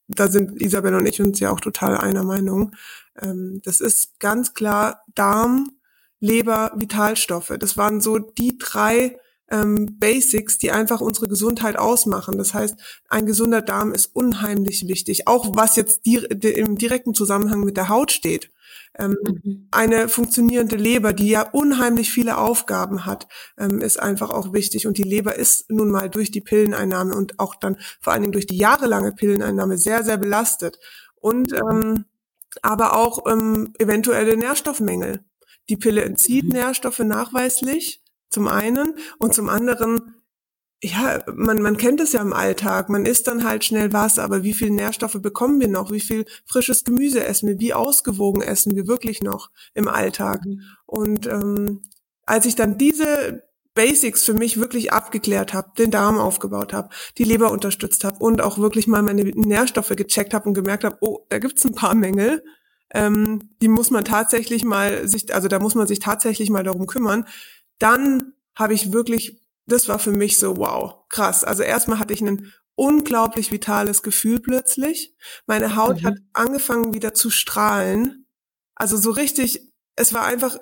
[SPEAKER 2] da sind Isabel und ich uns ja auch total einer Meinung. Ähm, das ist ganz klar Darm, Leber, Vitalstoffe. Das waren so die drei ähm, Basics, die einfach unsere Gesundheit ausmachen. Das heißt, ein gesunder Darm ist unheimlich wichtig, auch was jetzt di im direkten Zusammenhang mit der Haut steht. Ähm, mhm. Eine funktionierende Leber, die ja unheimlich viele Aufgaben hat, ähm, ist einfach auch wichtig. Und die Leber ist nun mal durch die Pilleneinnahme und auch dann vor allen Dingen durch die jahrelange Pilleneinnahme sehr, sehr belastet. Und ähm, aber auch ähm, eventuelle Nährstoffmängel. Die Pille entzieht mhm. Nährstoffe nachweislich zum einen und zum anderen ja, man, man kennt es ja im Alltag. Man isst dann halt schnell was, aber wie viel Nährstoffe bekommen wir noch? Wie viel frisches Gemüse essen wir? Wie ausgewogen essen wir wirklich noch im Alltag? Mhm. Und ähm, als ich dann diese Basics für mich wirklich abgeklärt habe, den Darm aufgebaut habe, die Leber unterstützt habe und auch wirklich mal meine Nährstoffe gecheckt habe und gemerkt habe, oh, da gibt's ein paar Mängel. Ähm, die muss man tatsächlich mal sich, also da muss man sich tatsächlich mal darum kümmern. Dann habe ich wirklich das war für mich so, wow, krass. Also erstmal hatte ich ein unglaublich vitales Gefühl plötzlich. Meine Haut mhm. hat angefangen wieder zu strahlen. Also so richtig, es war einfach,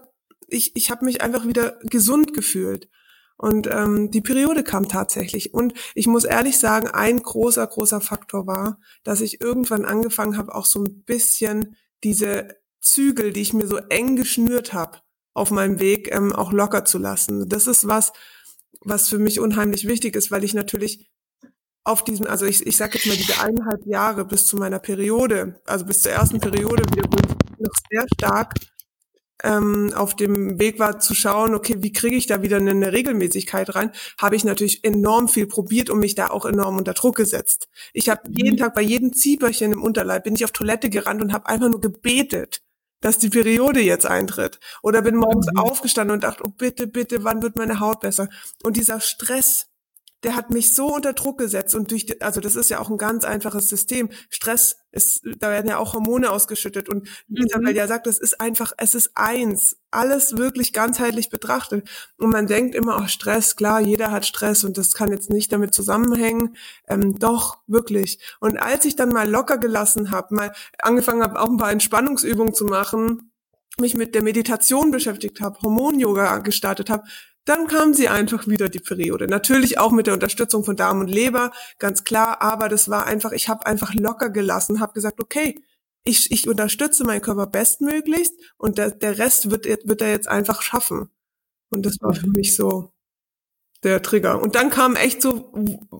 [SPEAKER 2] ich, ich habe mich einfach wieder gesund gefühlt. Und ähm, die Periode kam tatsächlich. Und ich muss ehrlich sagen, ein großer, großer Faktor war, dass ich irgendwann angefangen habe, auch so ein bisschen diese Zügel, die ich mir so eng geschnürt habe, auf meinem Weg ähm, auch locker zu lassen. Das ist was, was für mich unheimlich wichtig ist, weil ich natürlich auf diesem, also ich, ich sage jetzt mal diese eineinhalb Jahre bis zu meiner Periode, also bis zur ersten Periode, wieder noch sehr stark ähm, auf dem Weg war zu schauen, okay, wie kriege ich da wieder eine Regelmäßigkeit rein, habe ich natürlich enorm viel probiert und mich da auch enorm unter Druck gesetzt. Ich habe mhm. jeden Tag bei jedem Zieberchen im Unterleib bin ich auf Toilette gerannt und habe einfach nur gebetet, dass die Periode jetzt eintritt. Oder bin morgens mhm. aufgestanden und dachte, oh bitte, bitte, wann wird meine Haut besser? Und dieser Stress, der hat mich so unter Druck gesetzt und durch, die, also das ist ja auch ein ganz einfaches System. Stress ist, da werden ja auch Hormone ausgeschüttet und wie Isabel mhm. ja sagt, es ist einfach, es ist eins. Alles wirklich ganzheitlich betrachtet. Und man denkt immer, auch oh, Stress, klar, jeder hat Stress und das kann jetzt nicht damit zusammenhängen. Ähm, doch, wirklich. Und als ich dann mal locker gelassen habe, mal angefangen habe, auch ein paar Entspannungsübungen zu machen, mich mit der Meditation beschäftigt habe, Hormon-Yoga gestartet habe, dann kam sie einfach wieder die Periode. Natürlich auch mit der Unterstützung von Darm und Leber, ganz klar, aber das war einfach, ich habe einfach locker gelassen, habe gesagt, okay, ich, ich unterstütze meinen Körper bestmöglichst und der, der Rest wird, wird er jetzt einfach schaffen. Und das war für mhm. mich so, der Trigger. Und dann kamen echt so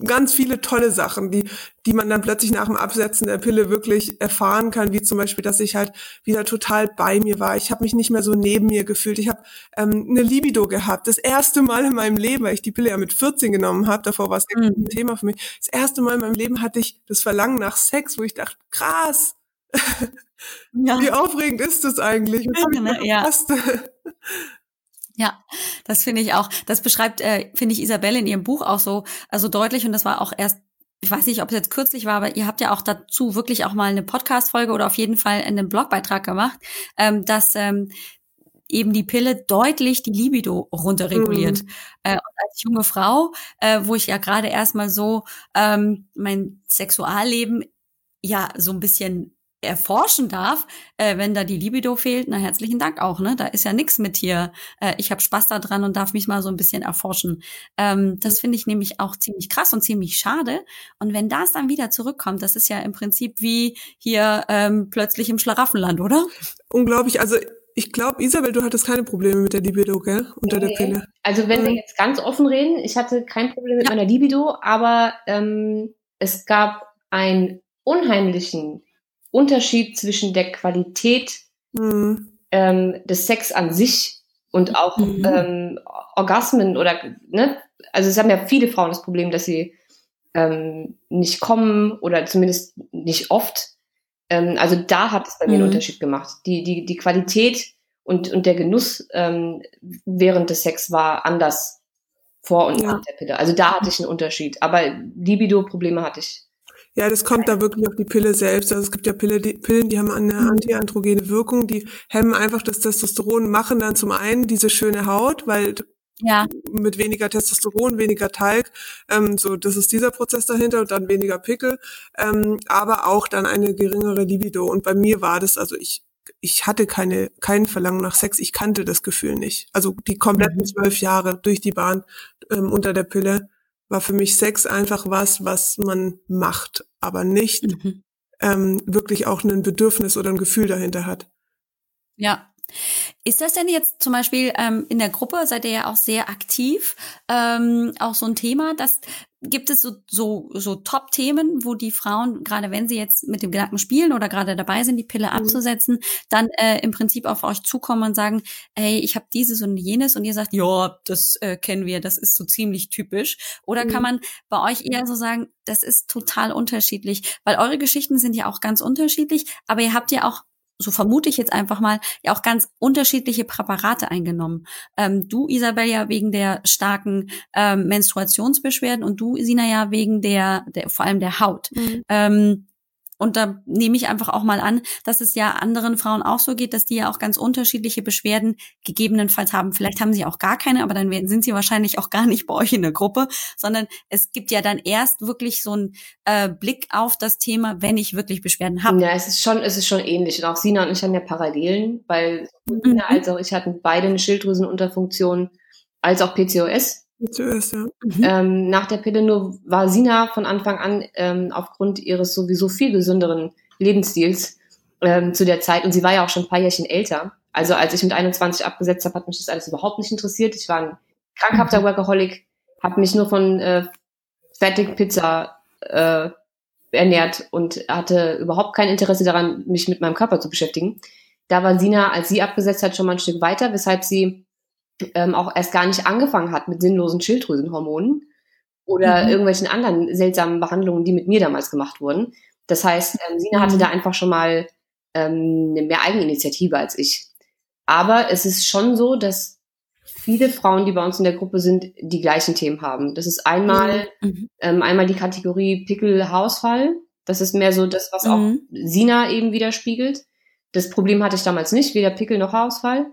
[SPEAKER 2] ganz viele tolle Sachen, die, die man dann plötzlich nach dem Absetzen der Pille wirklich erfahren kann, wie zum Beispiel, dass ich halt wieder total bei mir war. Ich habe mich nicht mehr so neben mir gefühlt. Ich habe ähm, eine Libido gehabt. Das erste Mal in meinem Leben, weil ich die Pille ja mit 14 genommen habe, davor war es mhm. ein Thema für mich. Das erste Mal in meinem Leben hatte ich das Verlangen nach Sex, wo ich dachte, krass. Ja. Wie aufregend ist das eigentlich? Ja, ne? ja.
[SPEAKER 1] Ja, das finde ich auch. Das beschreibt, äh, finde ich, Isabelle in ihrem Buch auch so also deutlich und das war auch erst ich weiß nicht, ob es jetzt kürzlich war, aber ihr habt ja auch dazu wirklich auch mal eine Podcast-Folge oder auf jeden Fall einen Blogbeitrag gemacht, ähm, dass ähm, eben die Pille deutlich die Libido runterreguliert. Mhm. Äh, als junge Frau, äh, wo ich ja gerade erstmal so ähm, mein Sexualleben ja so ein bisschen erforschen darf, äh, wenn da die Libido fehlt, na herzlichen Dank auch, ne? Da ist ja nichts mit hier. Äh, ich habe Spaß daran und darf mich mal so ein bisschen erforschen. Ähm, das finde ich nämlich auch ziemlich krass und ziemlich schade. Und wenn das dann wieder zurückkommt, das ist ja im Prinzip wie hier ähm, plötzlich im Schlaraffenland, oder?
[SPEAKER 2] Unglaublich. Also ich glaube, Isabel, du hattest keine Probleme mit der Libido, gell? Unter nee. der Pille.
[SPEAKER 3] Also wenn wir jetzt ganz offen reden, ich hatte kein Problem mit ja. meiner Libido, aber ähm, es gab einen unheimlichen Unterschied zwischen der Qualität mhm. ähm, des Sex an sich und auch mhm. ähm, Orgasmen oder, ne? Also es haben ja viele Frauen das Problem, dass sie ähm, nicht kommen oder zumindest nicht oft. Ähm, also da hat es bei mir einen mhm. Unterschied gemacht. Die, die, die Qualität und, und der Genuss ähm, während des Sex war anders vor und ja. nach der Pille. Also da hatte ich einen Unterschied. Aber Libido-Probleme hatte ich
[SPEAKER 2] ja, das kommt da wirklich auf die Pille selbst. Also es gibt ja Pille, die, Pillen, die haben eine antiandrogene Wirkung, die hemmen einfach das Testosteron, machen dann zum einen diese schöne Haut, weil ja. mit weniger Testosteron, weniger Talg, ähm, so das ist dieser Prozess dahinter und dann weniger Pickel, ähm, aber auch dann eine geringere Libido. Und bei mir war das, also ich ich hatte keine, kein Verlangen nach Sex, ich kannte das Gefühl nicht. Also die kompletten mhm. zwölf Jahre durch die Bahn ähm, unter der Pille war für mich Sex einfach was, was man macht, aber nicht mhm. ähm, wirklich auch ein Bedürfnis oder ein Gefühl dahinter hat.
[SPEAKER 1] Ja, ist das denn jetzt zum Beispiel ähm, in der Gruppe, seid ihr ja auch sehr aktiv, ähm, auch so ein Thema, dass gibt es so, so, so Top-Themen, wo die Frauen, gerade wenn sie jetzt mit dem Gedanken spielen oder gerade dabei sind, die Pille mhm. abzusetzen, dann äh, im Prinzip auf euch zukommen und sagen, hey, ich habe dieses und jenes und ihr sagt, ja, das äh, kennen wir, das ist so ziemlich typisch. Oder mhm. kann man bei euch eher so sagen, das ist total unterschiedlich, weil eure Geschichten sind ja auch ganz unterschiedlich, aber ihr habt ja auch so vermute ich jetzt einfach mal, ja auch ganz unterschiedliche Präparate eingenommen. Ähm, du, Isabel, ja wegen der starken ähm, Menstruationsbeschwerden und du, Sina, ja wegen der, der vor allem der Haut. Mhm. Ähm, und da nehme ich einfach auch mal an, dass es ja anderen Frauen auch so geht, dass die ja auch ganz unterschiedliche Beschwerden gegebenenfalls haben. Vielleicht haben sie auch gar keine, aber dann sind sie wahrscheinlich auch gar nicht bei euch in der Gruppe, sondern es gibt ja dann erst wirklich so einen äh, Blick auf das Thema, wenn ich wirklich Beschwerden habe.
[SPEAKER 3] Ja, es ist schon, es ist schon ähnlich. Und auch Sina und ich haben ja Parallelen, weil mhm. Sina als auch ich hatten beide eine Schilddrüsenunterfunktion als auch PCOS. Zuerst, ja. Mhm. Ähm, nach der Pille nur war Sina von Anfang an ähm, aufgrund ihres sowieso viel gesünderen Lebensstils ähm, zu der Zeit und sie war ja auch schon ein paar Jährchen älter. Also als ich mit 21 abgesetzt habe, hat mich das alles überhaupt nicht interessiert. Ich war ein krankhafter mhm. Workaholic, habe mich nur von äh, Fertigpizza äh, ernährt und hatte überhaupt kein Interesse daran, mich mit meinem Körper zu beschäftigen. Da war Sina, als sie abgesetzt hat, schon mal ein Stück weiter, weshalb sie ähm, auch erst gar nicht angefangen hat mit sinnlosen Schilddrüsenhormonen oder mhm. irgendwelchen anderen seltsamen Behandlungen, die mit mir damals gemacht wurden. Das heißt, ähm, Sina mhm. hatte da einfach schon mal ähm, eine mehr Eigeninitiative als ich. Aber es ist schon so, dass viele Frauen, die bei uns in der Gruppe sind, die gleichen Themen haben. Das ist einmal, mhm. ähm, einmal die Kategorie Pickel-Haarausfall. Das ist mehr so das, was auch mhm. Sina eben widerspiegelt. Das Problem hatte ich damals nicht, weder Pickel noch Haarausfall.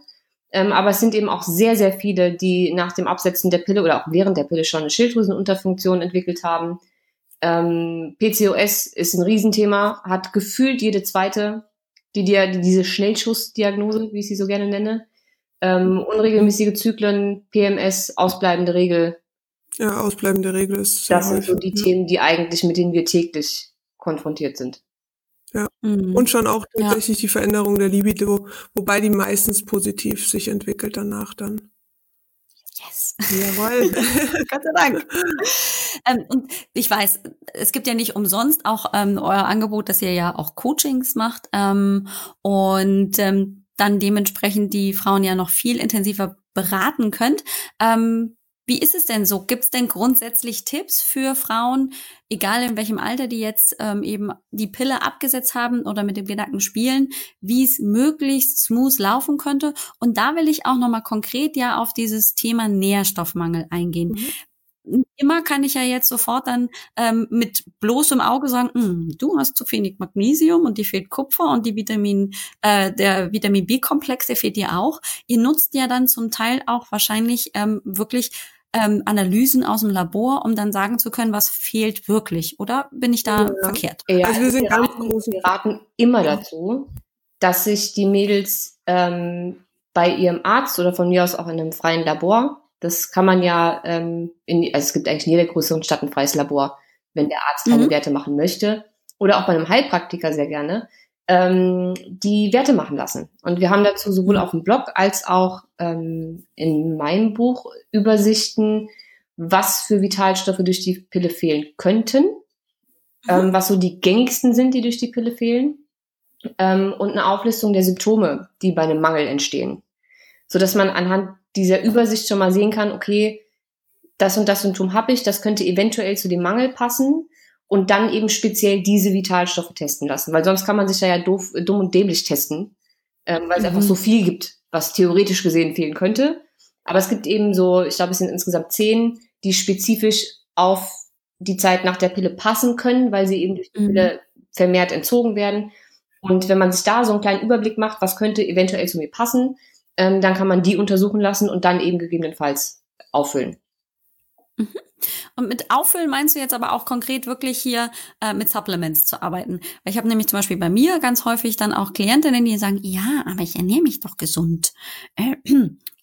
[SPEAKER 3] Ähm, aber es sind eben auch sehr, sehr viele, die nach dem Absetzen der Pille oder auch während der Pille schon eine Schilddrüsenunterfunktion entwickelt haben. Ähm, PCOS ist ein Riesenthema, hat gefühlt jede zweite, die dir die, diese Schnellschussdiagnose, wie ich sie so gerne nenne. Ähm, unregelmäßige Zyklen, PMS, ausbleibende Regel.
[SPEAKER 2] Ja, ausbleibende Regel ist.
[SPEAKER 3] Das sind so die ja. Themen, die eigentlich, mit denen wir täglich konfrontiert sind.
[SPEAKER 2] Ja. Mhm. Und schon auch tatsächlich ja. die Veränderung der Libido, wobei die meistens positiv sich entwickelt danach dann.
[SPEAKER 1] Yes. Jawohl. Gott sei Dank. ähm, und ich weiß, es gibt ja nicht umsonst auch ähm, euer Angebot, dass ihr ja auch Coachings macht ähm, und ähm, dann dementsprechend die Frauen ja noch viel intensiver beraten könnt. Ähm, wie ist es denn so? Gibt es denn grundsätzlich Tipps für Frauen, egal in welchem Alter die jetzt ähm, eben die Pille abgesetzt haben oder mit dem Gedanken spielen, wie es möglichst smooth laufen könnte? Und da will ich auch nochmal konkret ja auf dieses Thema Nährstoffmangel eingehen. Mhm. Immer kann ich ja jetzt sofort dann ähm, mit bloßem Auge sagen, hm, du hast zu wenig Magnesium und dir fehlt Kupfer und die Vitamin, äh, der Vitamin B-Komplex, der fehlt dir auch. Ihr nutzt ja dann zum Teil auch wahrscheinlich ähm, wirklich ähm, Analysen aus dem Labor, um dann sagen zu können, was fehlt wirklich, oder bin ich da ja. verkehrt?
[SPEAKER 3] Ja, also wir, sind wir, raten, wir raten immer dazu, dass sich die Mädels ähm, bei ihrem Arzt oder von mir aus auch in einem freien Labor, das kann man ja, ähm, in, also es gibt eigentlich in jeder größeren Stadt ein freies Labor, wenn der Arzt keine mhm. Werte machen möchte, oder auch bei einem Heilpraktiker sehr gerne, ähm, die Werte machen lassen. Und wir haben dazu sowohl mhm. auf dem Blog als auch ähm, in meinem Buch Übersichten, was für Vitalstoffe durch die Pille fehlen könnten, mhm. ähm, was so die gängigsten sind, die durch die Pille fehlen, ähm, und eine Auflistung der Symptome, die bei einem Mangel entstehen. So dass man anhand dieser Übersicht schon mal sehen kann, okay, das und das Symptom habe ich, das könnte eventuell zu dem Mangel passen und dann eben speziell diese Vitalstoffe testen lassen, weil sonst kann man sich da ja doof, dumm und dämlich testen, ähm, weil es mhm. einfach so viel gibt, was theoretisch gesehen fehlen könnte. Aber es gibt eben so, ich glaube, es sind insgesamt zehn, die spezifisch auf die Zeit nach der Pille passen können, weil sie eben durch die mhm. Pille vermehrt entzogen werden. Und wenn man sich da so einen kleinen Überblick macht, was könnte eventuell zu mir passen, ähm, dann kann man die untersuchen lassen und dann eben gegebenenfalls auffüllen.
[SPEAKER 1] Mhm. Und mit Auffüllen meinst du jetzt aber auch konkret wirklich hier äh, mit Supplements zu arbeiten? Weil ich habe nämlich zum Beispiel bei mir ganz häufig dann auch Klientinnen, die sagen, ja, aber ich ernähre mich doch gesund.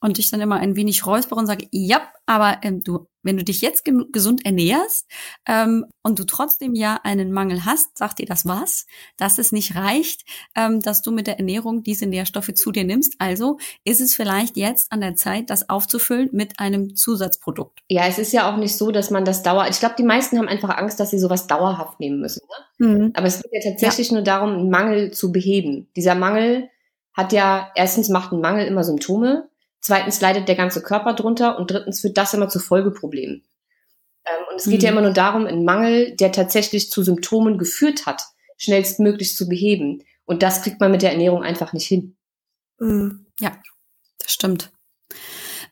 [SPEAKER 1] Und ich dann immer ein wenig räuspere und sage, ja, aber ähm, du, wenn du dich jetzt gesund ernährst ähm, und du trotzdem ja einen Mangel hast, sagt dir das was, dass es nicht reicht, ähm, dass du mit der Ernährung diese Nährstoffe zu dir nimmst. Also ist es vielleicht jetzt an der Zeit, das aufzufüllen mit einem Zusatzprodukt.
[SPEAKER 3] Ja, es ist ja auch nicht so, dass man das dauer. Ich glaube, die meisten haben einfach Angst, dass sie sowas dauerhaft nehmen müssen. Ne? Mhm. Aber es geht ja tatsächlich ja. nur darum, einen Mangel zu beheben. Dieser Mangel hat ja erstens macht ein Mangel immer Symptome Zweitens leidet der ganze Körper drunter und drittens führt das immer zu Folgeproblemen. Ähm, und es geht mhm. ja immer nur darum, einen Mangel, der tatsächlich zu Symptomen geführt hat, schnellstmöglich zu beheben. Und das kriegt man mit der Ernährung einfach nicht hin.
[SPEAKER 1] Mhm. Ja, das stimmt.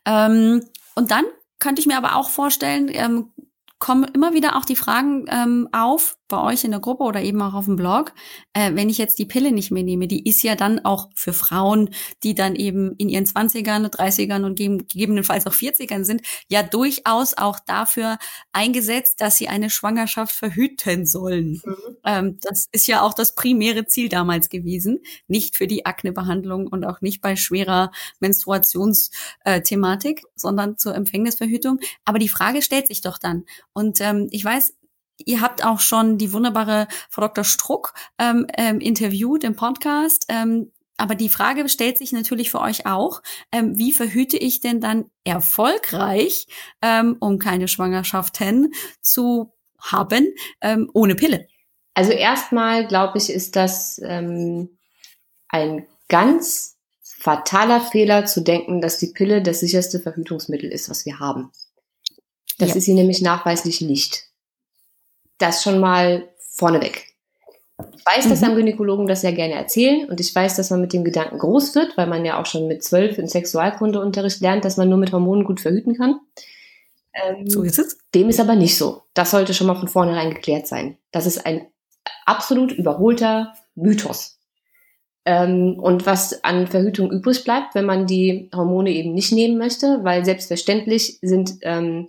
[SPEAKER 1] Ähm, und dann könnte ich mir aber auch vorstellen, ähm, kommen immer wieder auch die Fragen ähm, auf, bei euch in der Gruppe oder eben auch auf dem Blog, äh, wenn ich jetzt die Pille nicht mehr nehme, die ist ja dann auch für Frauen, die dann eben in ihren 20ern, 30ern und gegebenenfalls auch 40ern sind, ja durchaus auch dafür eingesetzt, dass sie eine Schwangerschaft verhüten sollen. Mhm. Ähm, das ist ja auch das primäre Ziel damals gewesen, nicht für die Aknebehandlung und auch nicht bei schwerer Menstruationsthematik, sondern zur Empfängnisverhütung. Aber die Frage stellt sich doch dann. Und ähm, ich weiß, Ihr habt auch schon die wunderbare Frau Dr. Struck ähm, ähm, interviewt im Podcast. Ähm, aber die Frage stellt sich natürlich für euch auch, ähm, wie verhüte ich denn dann erfolgreich, ähm, um keine Schwangerschaften zu haben, ähm, ohne Pille?
[SPEAKER 3] Also erstmal, glaube ich, ist das ähm, ein ganz fataler Fehler zu denken, dass die Pille das sicherste Verhütungsmittel ist, was wir haben. Das ja. ist sie nämlich nachweislich nicht. Das schon mal vorneweg. Ich weiß, dass mhm. am Gynäkologen das ja gerne erzählen und ich weiß, dass man mit dem Gedanken groß wird, weil man ja auch schon mit zwölf in Sexualkundeunterricht lernt, dass man nur mit Hormonen gut verhüten kann. Ähm, so ist es. Dem ist aber nicht so. Das sollte schon mal von vornherein geklärt sein. Das ist ein absolut überholter Mythos. Ähm, und was an Verhütung übrig bleibt, wenn man die Hormone eben nicht nehmen möchte, weil selbstverständlich sind ähm,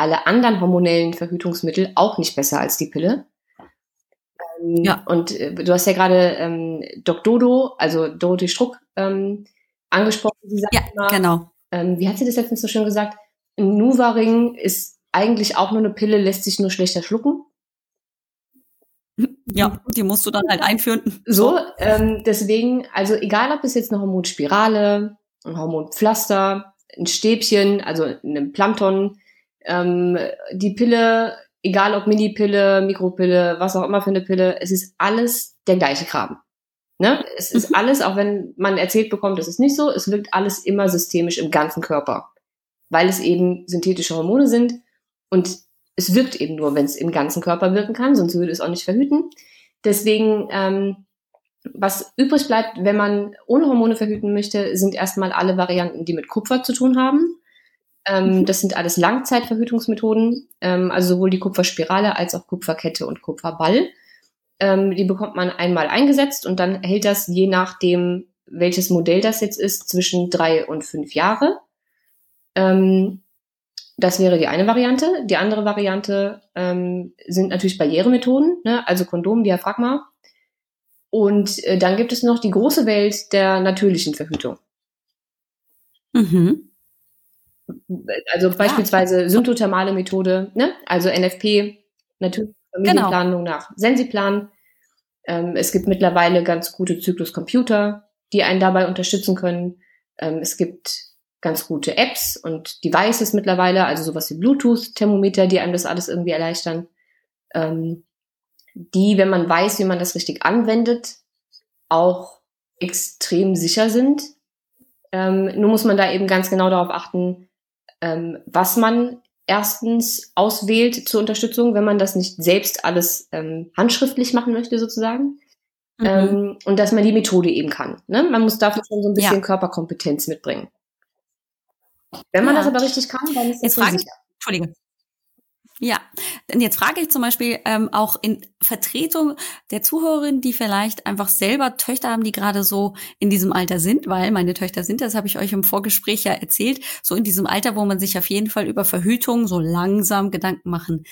[SPEAKER 3] alle anderen hormonellen Verhütungsmittel auch nicht besser als die Pille. Ähm, ja. Und äh, du hast ja gerade ähm, Doc Dodo, also Dorothee Struck, ähm, angesprochen.
[SPEAKER 1] Die ja, immer, genau.
[SPEAKER 3] Ähm, wie hat sie das letztens so schön gesagt? Ein Nuvaring ist eigentlich auch nur eine Pille, lässt sich nur schlechter schlucken.
[SPEAKER 1] Ja, die musst du dann halt einführen.
[SPEAKER 3] So, ähm, deswegen, also egal ob es jetzt eine Hormonspirale, ein Hormonpflaster, ein Stäbchen, also eine Plankton, ähm, die Pille, egal ob Mini-Pille, Mikropille, was auch immer für eine Pille, es ist alles der gleiche Kram. Ne? Es ist mhm. alles, auch wenn man erzählt bekommt, das ist nicht so, es wirkt alles immer systemisch im ganzen Körper, weil es eben synthetische Hormone sind und es wirkt eben nur, wenn es im ganzen Körper wirken kann, sonst würde es auch nicht verhüten. Deswegen, ähm, was übrig bleibt, wenn man ohne Hormone verhüten möchte, sind erstmal alle Varianten, die mit Kupfer zu tun haben. Ähm, mhm. Das sind alles Langzeitverhütungsmethoden, ähm, also sowohl die Kupferspirale als auch Kupferkette und Kupferball. Ähm, die bekommt man einmal eingesetzt und dann hält das je nachdem, welches Modell das jetzt ist, zwischen drei und fünf Jahre. Ähm, das wäre die eine Variante. Die andere Variante ähm, sind natürlich Barrieremethoden, ne? also Kondom, Diaphragma. Und äh, dann gibt es noch die große Welt der natürlichen Verhütung. Mhm. Also beispielsweise ja. symptothermale Methode, ne? also NFP, natürlich Familienplanung genau. nach Sensiplan. Ähm, es gibt mittlerweile ganz gute Zykluscomputer, die einen dabei unterstützen können. Ähm, es gibt ganz gute Apps und Devices mittlerweile, also sowas wie Bluetooth-Thermometer, die einem das alles irgendwie erleichtern. Ähm, die, wenn man weiß, wie man das richtig anwendet, auch extrem sicher sind. Ähm, nur muss man da eben ganz genau darauf achten, ähm, was man erstens auswählt zur Unterstützung, wenn man das nicht selbst alles ähm, handschriftlich machen möchte, sozusagen. Mhm. Ähm, und dass man die Methode eben kann. Ne? Man muss dafür schon so ein bisschen ja. Körperkompetenz mitbringen. Wenn man ja. das aber richtig kann, dann ist
[SPEAKER 1] es Jetzt frage ich, Entschuldige. Ja, denn jetzt frage ich zum Beispiel ähm, auch in Vertretung der Zuhörerinnen, die vielleicht einfach selber Töchter haben, die gerade so in diesem Alter sind, weil meine Töchter sind, das habe ich euch im Vorgespräch ja erzählt, so in diesem Alter, wo man sich auf jeden Fall über Verhütung so langsam Gedanken machen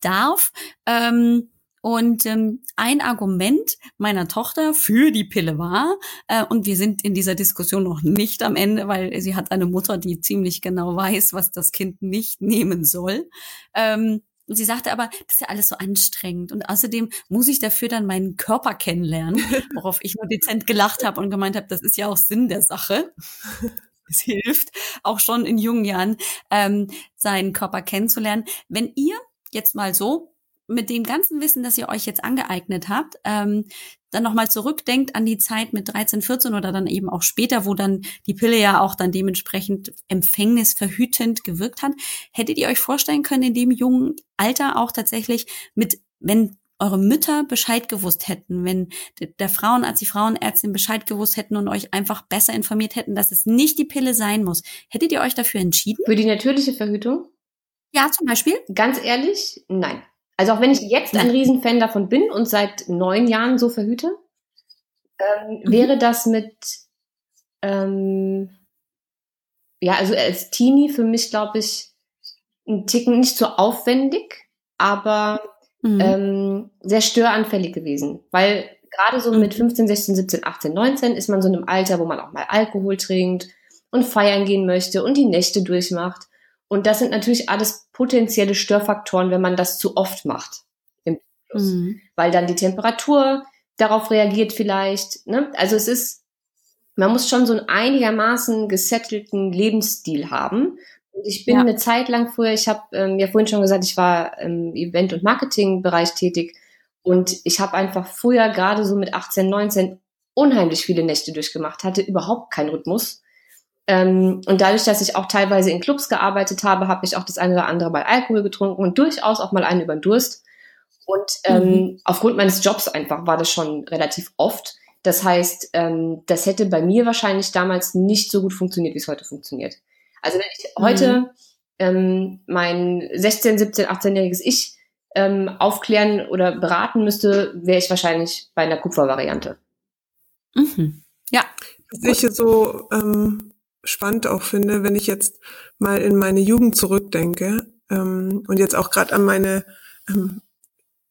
[SPEAKER 1] darf. Ähm, und ähm, ein Argument meiner Tochter für die Pille war, äh, und wir sind in dieser Diskussion noch nicht am Ende, weil sie hat eine Mutter, die ziemlich genau weiß, was das Kind nicht nehmen soll. Ähm, und sie sagte aber, das ist ja alles so anstrengend. Und außerdem muss ich dafür dann meinen Körper kennenlernen, worauf ich nur dezent gelacht habe und gemeint habe, das ist ja auch Sinn der Sache. Es hilft auch schon in jungen Jahren, ähm, seinen Körper kennenzulernen. Wenn ihr jetzt mal so mit dem ganzen Wissen, das ihr euch jetzt angeeignet habt, ähm, dann nochmal zurückdenkt an die Zeit mit 13, 14 oder dann eben auch später, wo dann die Pille ja auch dann dementsprechend empfängnisverhütend gewirkt hat, hättet ihr euch vorstellen können, in dem jungen Alter auch tatsächlich mit, wenn eure Mütter Bescheid gewusst hätten, wenn der Frauenarzt, die Frauenärztin Bescheid gewusst hätten und euch einfach besser informiert hätten, dass es nicht die Pille sein muss, hättet ihr euch dafür entschieden?
[SPEAKER 3] Für die natürliche Verhütung?
[SPEAKER 1] Ja, zum Beispiel.
[SPEAKER 3] Ganz ehrlich, nein. Also auch wenn ich jetzt ein Riesenfan davon bin und seit neun Jahren so verhüte, ähm, mhm. wäre das mit, ähm, ja, also als Teenie für mich, glaube ich, ein Ticken nicht so aufwendig, aber mhm. ähm, sehr störanfällig gewesen. Weil gerade so mit 15, 16, 17, 18, 19 ist man so in einem Alter, wo man auch mal Alkohol trinkt und feiern gehen möchte und die Nächte durchmacht. Und das sind natürlich alles potenzielle Störfaktoren, wenn man das zu oft macht. Im Mhm. Weil dann die Temperatur darauf reagiert vielleicht. Ne? Also es ist, man muss schon so einen einigermaßen gesettelten Lebensstil haben. Und ich bin ja. eine Zeit lang früher, ich habe ähm, ja vorhin schon gesagt, ich war im Event- und Marketingbereich tätig. Und ich habe einfach früher, gerade so mit 18, 19, unheimlich viele Nächte durchgemacht, hatte überhaupt keinen Rhythmus ähm, und dadurch, dass ich auch teilweise in Clubs gearbeitet habe, habe ich auch das eine oder andere Mal Alkohol getrunken und durchaus auch mal einen über den Durst. Und ähm, mhm. aufgrund meines Jobs einfach war das schon relativ oft. Das heißt, ähm, das hätte bei mir wahrscheinlich damals nicht so gut funktioniert, wie es heute funktioniert. Also wenn ich mhm. heute ähm, mein 16, 17, 18-jähriges Ich ähm, aufklären oder beraten müsste, wäre ich wahrscheinlich bei einer Kupfervariante.
[SPEAKER 1] Mhm. Ja.
[SPEAKER 2] Sicher so ähm, spannend auch finde, wenn ich jetzt mal in meine Jugend zurückdenke ähm, und jetzt auch gerade an meine ähm,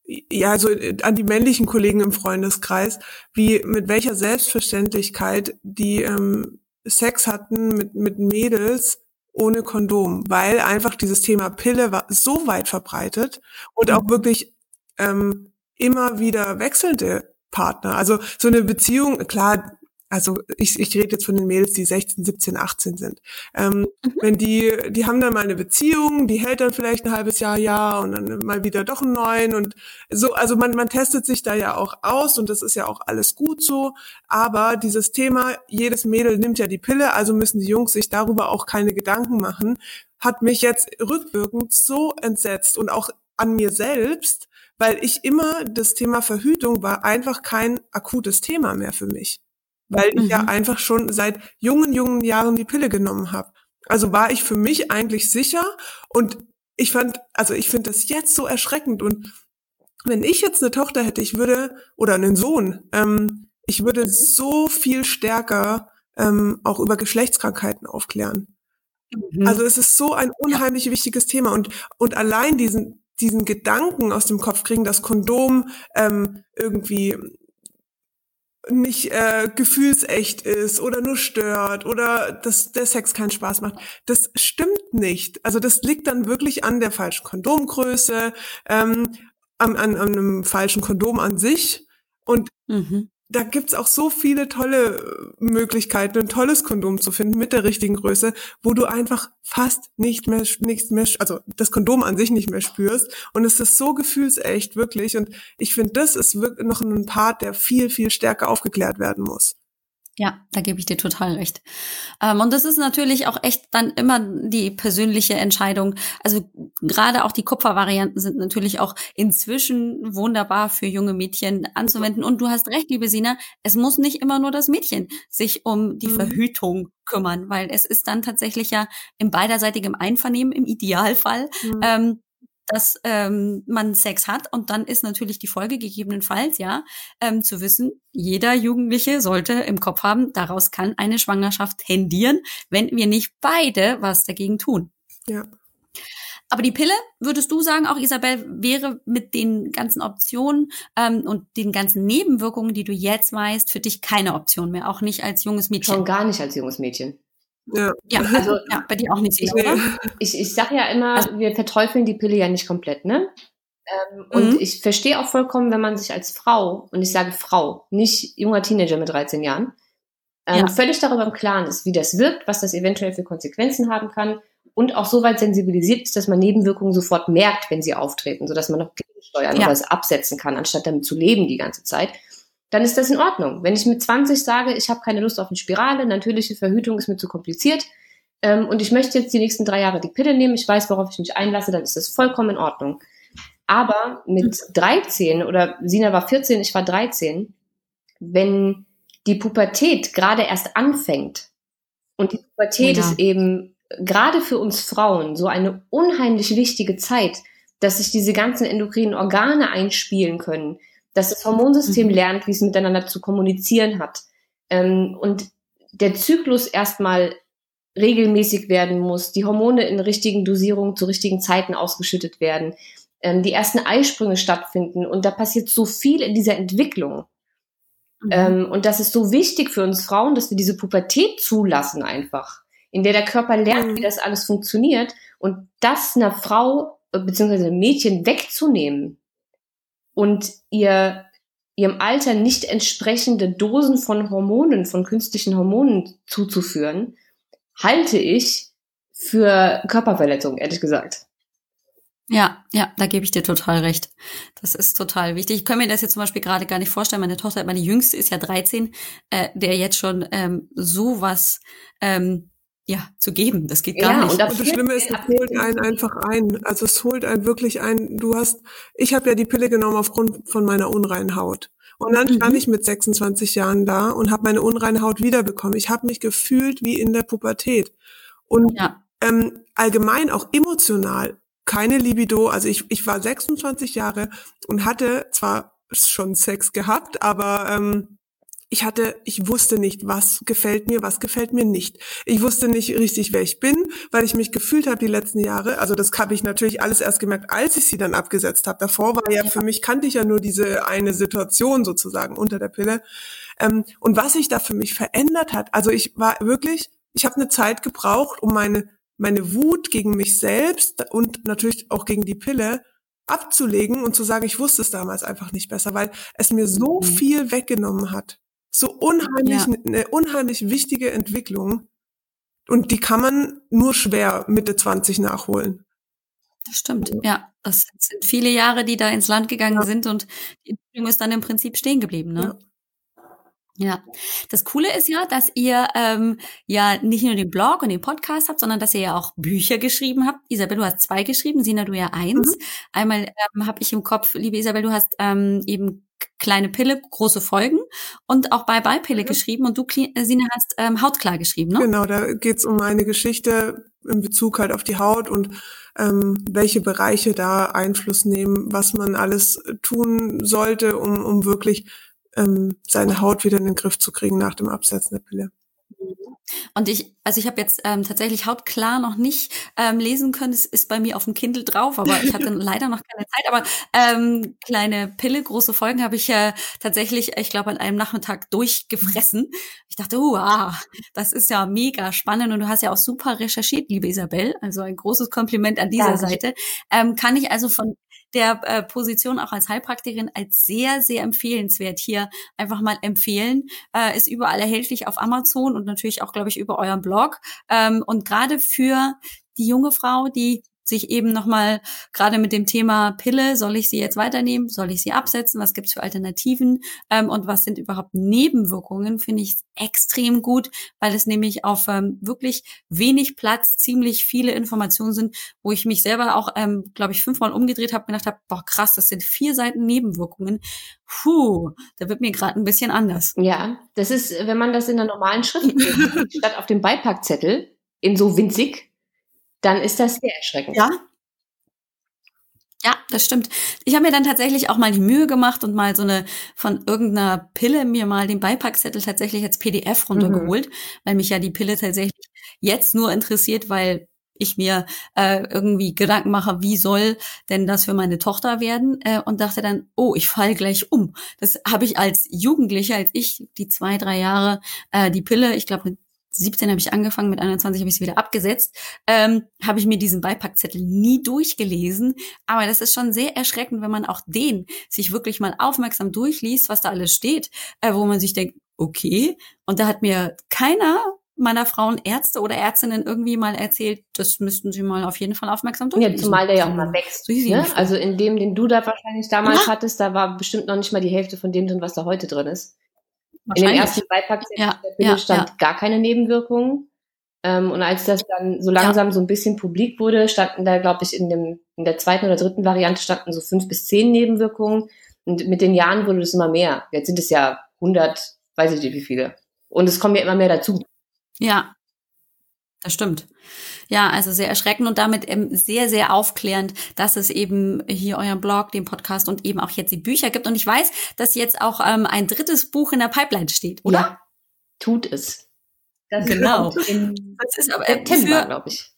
[SPEAKER 2] ja, also an die männlichen Kollegen im Freundeskreis, wie mit welcher Selbstverständlichkeit die ähm, Sex hatten mit, mit Mädels ohne Kondom, weil einfach dieses Thema Pille war so weit verbreitet und auch wirklich ähm, immer wieder wechselnde Partner. Also so eine Beziehung, klar, also ich, ich rede jetzt von den Mädels, die 16, 17, 18 sind. Ähm, mhm. Wenn die, die haben dann mal eine Beziehung, die hält dann vielleicht ein halbes Jahr, ja, und dann mal wieder doch einen neuen und so, also man, man testet sich da ja auch aus und das ist ja auch alles gut so. Aber dieses Thema, jedes Mädel nimmt ja die Pille, also müssen die Jungs sich darüber auch keine Gedanken machen, hat mich jetzt rückwirkend so entsetzt und auch an mir selbst, weil ich immer das Thema Verhütung war einfach kein akutes Thema mehr für mich weil ich mhm. ja einfach schon seit jungen, jungen Jahren die Pille genommen habe. Also war ich für mich eigentlich sicher und ich fand, also ich finde das jetzt so erschreckend und wenn ich jetzt eine Tochter hätte, ich würde, oder einen Sohn, ähm, ich würde so viel stärker ähm, auch über Geschlechtskrankheiten aufklären. Mhm. Also es ist so ein unheimlich wichtiges Thema und, und allein diesen, diesen Gedanken aus dem Kopf kriegen, dass Kondom ähm, irgendwie nicht äh, gefühlsecht ist oder nur stört oder dass der Sex keinen Spaß macht. Das stimmt nicht. Also das liegt dann wirklich an der falschen Kondomgröße, ähm, an, an, an einem falschen Kondom an sich. Und mhm da gibt's auch so viele tolle äh, Möglichkeiten, ein tolles Kondom zu finden mit der richtigen Größe, wo du einfach fast nicht mehr, nichts mehr, also das Kondom an sich nicht mehr spürst. Und es ist so gefühlsecht, wirklich. Und ich finde, das ist wirklich noch ein Part, der viel, viel stärker aufgeklärt werden muss.
[SPEAKER 1] Ja, da gebe ich dir total recht. Ähm, und das ist natürlich auch echt dann immer die persönliche Entscheidung. Also gerade auch die Kupfervarianten sind natürlich auch inzwischen wunderbar für junge Mädchen anzuwenden. Und du hast recht, liebe Sina, es muss nicht immer nur das Mädchen sich um die mhm. Verhütung kümmern, weil es ist dann tatsächlich ja im beiderseitigen Einvernehmen im Idealfall. Mhm. Ähm, dass ähm, man Sex hat und dann ist natürlich die Folge gegebenenfalls ja ähm, zu wissen, jeder Jugendliche sollte im Kopf haben, daraus kann eine Schwangerschaft tendieren, wenn wir nicht beide was dagegen tun.
[SPEAKER 2] Ja.
[SPEAKER 1] Aber die Pille, würdest du sagen, auch Isabel, wäre mit den ganzen Optionen ähm, und den ganzen Nebenwirkungen, die du jetzt weißt, für dich keine Option mehr, auch nicht als junges Mädchen?
[SPEAKER 3] Schon gar nicht als junges Mädchen.
[SPEAKER 2] Ja.
[SPEAKER 1] Ja, also ja, bei dir auch nicht, sicher, oder?
[SPEAKER 3] Ich, ich sage ja immer, also, wir verteufeln die Pille ja nicht komplett, ne? Ähm, und
[SPEAKER 1] Mhm.
[SPEAKER 3] ich verstehe auch vollkommen, wenn man sich als Frau, und ich sage Frau, nicht junger Teenager mit 13 Jahren, ähm,
[SPEAKER 1] Ja.
[SPEAKER 3] völlig darüber im Klaren ist, wie das wirkt, was das eventuell für Konsequenzen haben kann und auch so weit sensibilisiert ist, dass man Nebenwirkungen sofort merkt, wenn sie auftreten, sodass man noch gegensteuern
[SPEAKER 1] Ja.
[SPEAKER 3] oder es absetzen kann, anstatt damit zu leben die ganze Zeit. Dann ist das in Ordnung. Wenn ich mit 20 sage, ich habe keine Lust auf eine Spirale, natürliche Verhütung ist mir zu kompliziert ähm, und ich möchte jetzt die nächsten drei Jahre die Pille nehmen, ich weiß, worauf ich mich einlasse, dann ist das vollkommen in Ordnung. Aber mit 13 oder Sina war 14, ich war 13, wenn die Pubertät gerade erst anfängt und die Pubertät
[SPEAKER 1] Oh ja.
[SPEAKER 3] ist eben gerade für uns Frauen so eine unheimlich wichtige Zeit, dass sich diese ganzen endokrinen Organe einspielen können, dass das Hormonsystem
[SPEAKER 1] Mhm.
[SPEAKER 3] lernt, wie es miteinander zu kommunizieren hat ähm, und der Zyklus erstmal regelmäßig werden muss, die Hormone in richtigen Dosierungen zu richtigen Zeiten ausgeschüttet werden, ähm, die ersten Eisprünge stattfinden und da passiert so viel in dieser Entwicklung.
[SPEAKER 1] Mhm.
[SPEAKER 3] Ähm, und das ist so wichtig für uns Frauen, dass wir diese Pubertät zulassen einfach, in der der Körper lernt,
[SPEAKER 2] Mhm.
[SPEAKER 3] wie das alles funktioniert und das einer Frau äh, beziehungsweise einem Mädchen wegzunehmen und ihr ihrem Alter nicht entsprechende Dosen von Hormonen, von künstlichen Hormonen zuzuführen, halte ich für Körperverletzung, ehrlich gesagt.
[SPEAKER 1] Ja, ja, da gebe ich dir total recht. Das ist total wichtig. Ich kann mir das jetzt zum Beispiel gerade gar nicht vorstellen. Meine Tochter, meine Jüngste ist ja 13, äh, der jetzt schon ähm, sowas ähm, ja zu geben. Das geht gar
[SPEAKER 3] Ja,
[SPEAKER 1] nicht.
[SPEAKER 3] und
[SPEAKER 2] Und das Schlimme ist, es holt einen einfach ein. Also es holt einen wirklich ein. Du hast, ich habe ja die Pille genommen aufgrund von meiner unreinen Haut. Und dann stand
[SPEAKER 1] Mhm.
[SPEAKER 2] ich mit 26 Jahren da und habe meine unreine Haut wiederbekommen. Ich habe mich gefühlt wie in der Pubertät. Und
[SPEAKER 1] ja,
[SPEAKER 2] ähm, allgemein auch emotional keine Libido. Also ich, ich war 26 Jahre und hatte zwar schon Sex gehabt, aber ähm, ich hatte, ich wusste nicht, was gefällt mir, was gefällt mir nicht. Ich wusste nicht richtig, wer ich bin, weil ich mich gefühlt habe die letzten Jahre. Also das habe ich natürlich alles erst gemerkt, als ich sie dann abgesetzt habe. Davor war ja für mich kannte ich ja nur diese eine Situation sozusagen unter der Pille. Ähm, und was sich da für mich verändert hat. Also ich war wirklich, ich habe eine Zeit gebraucht, um meine meine Wut gegen mich selbst und natürlich auch gegen die Pille abzulegen und zu sagen, ich wusste es damals einfach nicht besser, weil es mir so
[SPEAKER 1] Mhm.
[SPEAKER 2] viel weggenommen hat. So unheimlich,
[SPEAKER 1] Ja.
[SPEAKER 2] eine unheimlich wichtige Entwicklung. Und die kann man nur schwer Mitte 20 nachholen.
[SPEAKER 1] das stimmt. Ja, das sind viele Jahre, die da ins Land gegangen
[SPEAKER 2] Ja.
[SPEAKER 1] sind und die Entwicklung ist dann im Prinzip stehen geblieben. Ne? Ja, das Coole ist ja, dass ihr ähm, ja nicht nur den Blog und den Podcast habt, sondern dass ihr ja auch Bücher geschrieben habt. Isabel, du hast zwei geschrieben, Sina, du ja eins. Einmal ähm, habe ich im Kopf, liebe Isabel, du hast ähm, eben kleine Pille, große Folgen und auch bei Beipille
[SPEAKER 2] Mhm.
[SPEAKER 1] geschrieben und du, äh, Sina, hast ähm, Hautklar geschrieben, ne?
[SPEAKER 2] Genau, da geht's um meine Geschichte in Bezug halt auf die Haut und ähm, welche Bereiche da Einfluss nehmen, was man alles tun sollte, um, um wirklich ähm, seine Haut wieder in den Griff zu kriegen nach dem Absetzen der Pille.
[SPEAKER 1] Und ich, also ich habe jetzt ähm, tatsächlich hautklar noch nicht ähm, lesen können. Es ist bei mir auf dem Kindle drauf, aber ich hatte leider noch keine Zeit. Aber ähm, kleine Pille, große Folgen habe ich äh, tatsächlich, ich glaube, an einem Nachmittag durchgefressen. Ich dachte, wow, das ist ja mega spannend und du hast ja auch super recherchiert, liebe Isabel. Also ein großes Kompliment an dieser
[SPEAKER 3] Dankeschön.
[SPEAKER 1] Seite. Ähm, kann ich also von der äh, Position auch als Heilpraktikerin als sehr, sehr empfehlenswert hier einfach mal empfehlen. Äh, ist überall erhältlich auf Amazon und natürlich auch, glaube ich, über euren Blog. Ähm, und gerade für die junge Frau, die sich eben nochmal gerade mit dem Thema Pille, soll ich sie jetzt weiternehmen, soll ich sie absetzen, was gibt's für Alternativen ähm, und was sind überhaupt Nebenwirkungen, finde ich extrem gut, weil es nämlich auf ähm, wirklich wenig Platz ziemlich viele Informationen sind, wo ich mich selber auch, ähm, glaube ich, fünfmal umgedreht habe, gedacht habe, boah krass, das sind vier Seiten Nebenwirkungen. Puh, da wird mir gerade ein bisschen anders.
[SPEAKER 3] Ja, das ist, wenn man das in der normalen Schrift statt auf dem Beipackzettel in so winzig, dann ist das sehr erschreckend.
[SPEAKER 1] Ja. Ja, das stimmt. Ich habe mir dann tatsächlich auch mal die Mühe gemacht und mal so eine von irgendeiner Pille mir mal den Beipackzettel tatsächlich als PDF runtergeholt, mhm. weil mich ja die Pille tatsächlich jetzt nur interessiert, weil ich mir äh, irgendwie Gedanken mache, wie soll denn das für meine Tochter werden? Äh, und dachte dann, oh, ich fall gleich um. Das habe ich als Jugendliche, als ich die zwei, drei Jahre äh, die Pille, ich glaube mit 17 habe ich angefangen, mit 21 habe ich es wieder abgesetzt, ähm, habe ich mir diesen Beipackzettel nie durchgelesen. Aber das ist schon sehr erschreckend, wenn man auch den sich wirklich mal aufmerksam durchliest, was da alles steht, äh, wo man sich denkt, okay, und da hat mir keiner meiner Frauen Ärzte oder Ärztinnen irgendwie mal erzählt, das müssten sie mal auf jeden Fall aufmerksam durchlesen.
[SPEAKER 3] Ja, zumal der ja auch mal wächst. So ne? Also in dem, den du da wahrscheinlich damals ja. hattest, da war bestimmt noch nicht mal die Hälfte von dem drin, was da heute drin ist. In dem ersten Beipackzettel ja, der ja, stand ja. gar keine Nebenwirkungen. Ähm, und als das dann so langsam so ein bisschen publik wurde, standen da, glaube ich, in, dem, in der zweiten oder dritten Variante standen so fünf bis zehn Nebenwirkungen. Und mit den Jahren wurde es immer mehr. Jetzt sind es ja 100, weiß ich nicht wie viele. Und es kommen ja immer mehr dazu.
[SPEAKER 1] Ja, das stimmt. Ja, also sehr erschreckend und damit ähm, sehr, sehr aufklärend, dass es eben hier euren Blog, den Podcast und eben auch jetzt die Bücher gibt. Und ich weiß, dass jetzt auch ähm, ein drittes Buch in der Pipeline steht, oder? Ja,
[SPEAKER 3] tut es.
[SPEAKER 1] Das genau.
[SPEAKER 3] das ist aber September, glaube ich.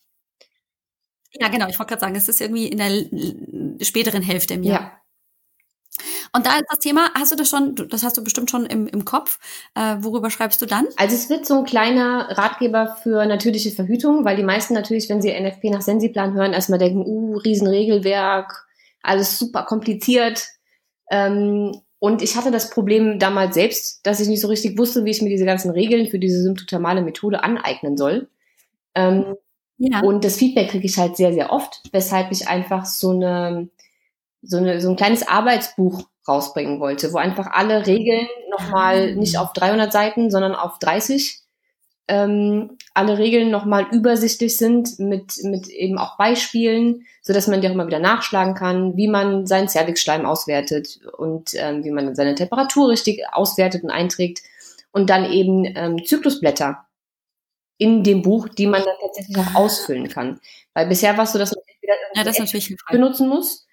[SPEAKER 1] Ja, genau. Ich wollte gerade sagen, es ist irgendwie in der späteren Hälfte im Jahr. Ja. Und da ist das Thema, hast du das schon, das hast du bestimmt schon im, im Kopf. Äh, worüber schreibst du dann?
[SPEAKER 3] Also es wird so ein kleiner Ratgeber für natürliche Verhütung, weil die meisten natürlich, wenn sie NFP nach Sensiplan hören, erstmal denken, uh, Riesenregelwerk, alles super kompliziert. Ähm, und ich hatte das Problem damals selbst, dass ich nicht so richtig wusste, wie ich mir diese ganzen Regeln für diese symptothermale Methode aneignen soll. Ähm, ja. Und das Feedback kriege ich halt sehr, sehr oft, weshalb ich einfach so eine so, eine, so ein kleines Arbeitsbuch rausbringen wollte, wo einfach alle Regeln nochmal ah. nicht auf 300 Seiten, sondern auf 30 ähm, alle Regeln nochmal übersichtlich sind mit, mit eben auch Beispielen, so dass man die auch immer wieder nachschlagen kann, wie man seinen Cervixschleim auswertet und ähm, wie man seine Temperatur richtig auswertet und einträgt und dann eben ähm, Zyklusblätter in dem Buch, die man dann tatsächlich auch ausfüllen kann. Weil bisher war es so, dass man entweder
[SPEAKER 1] ja, das natürlich
[SPEAKER 3] benutzen muss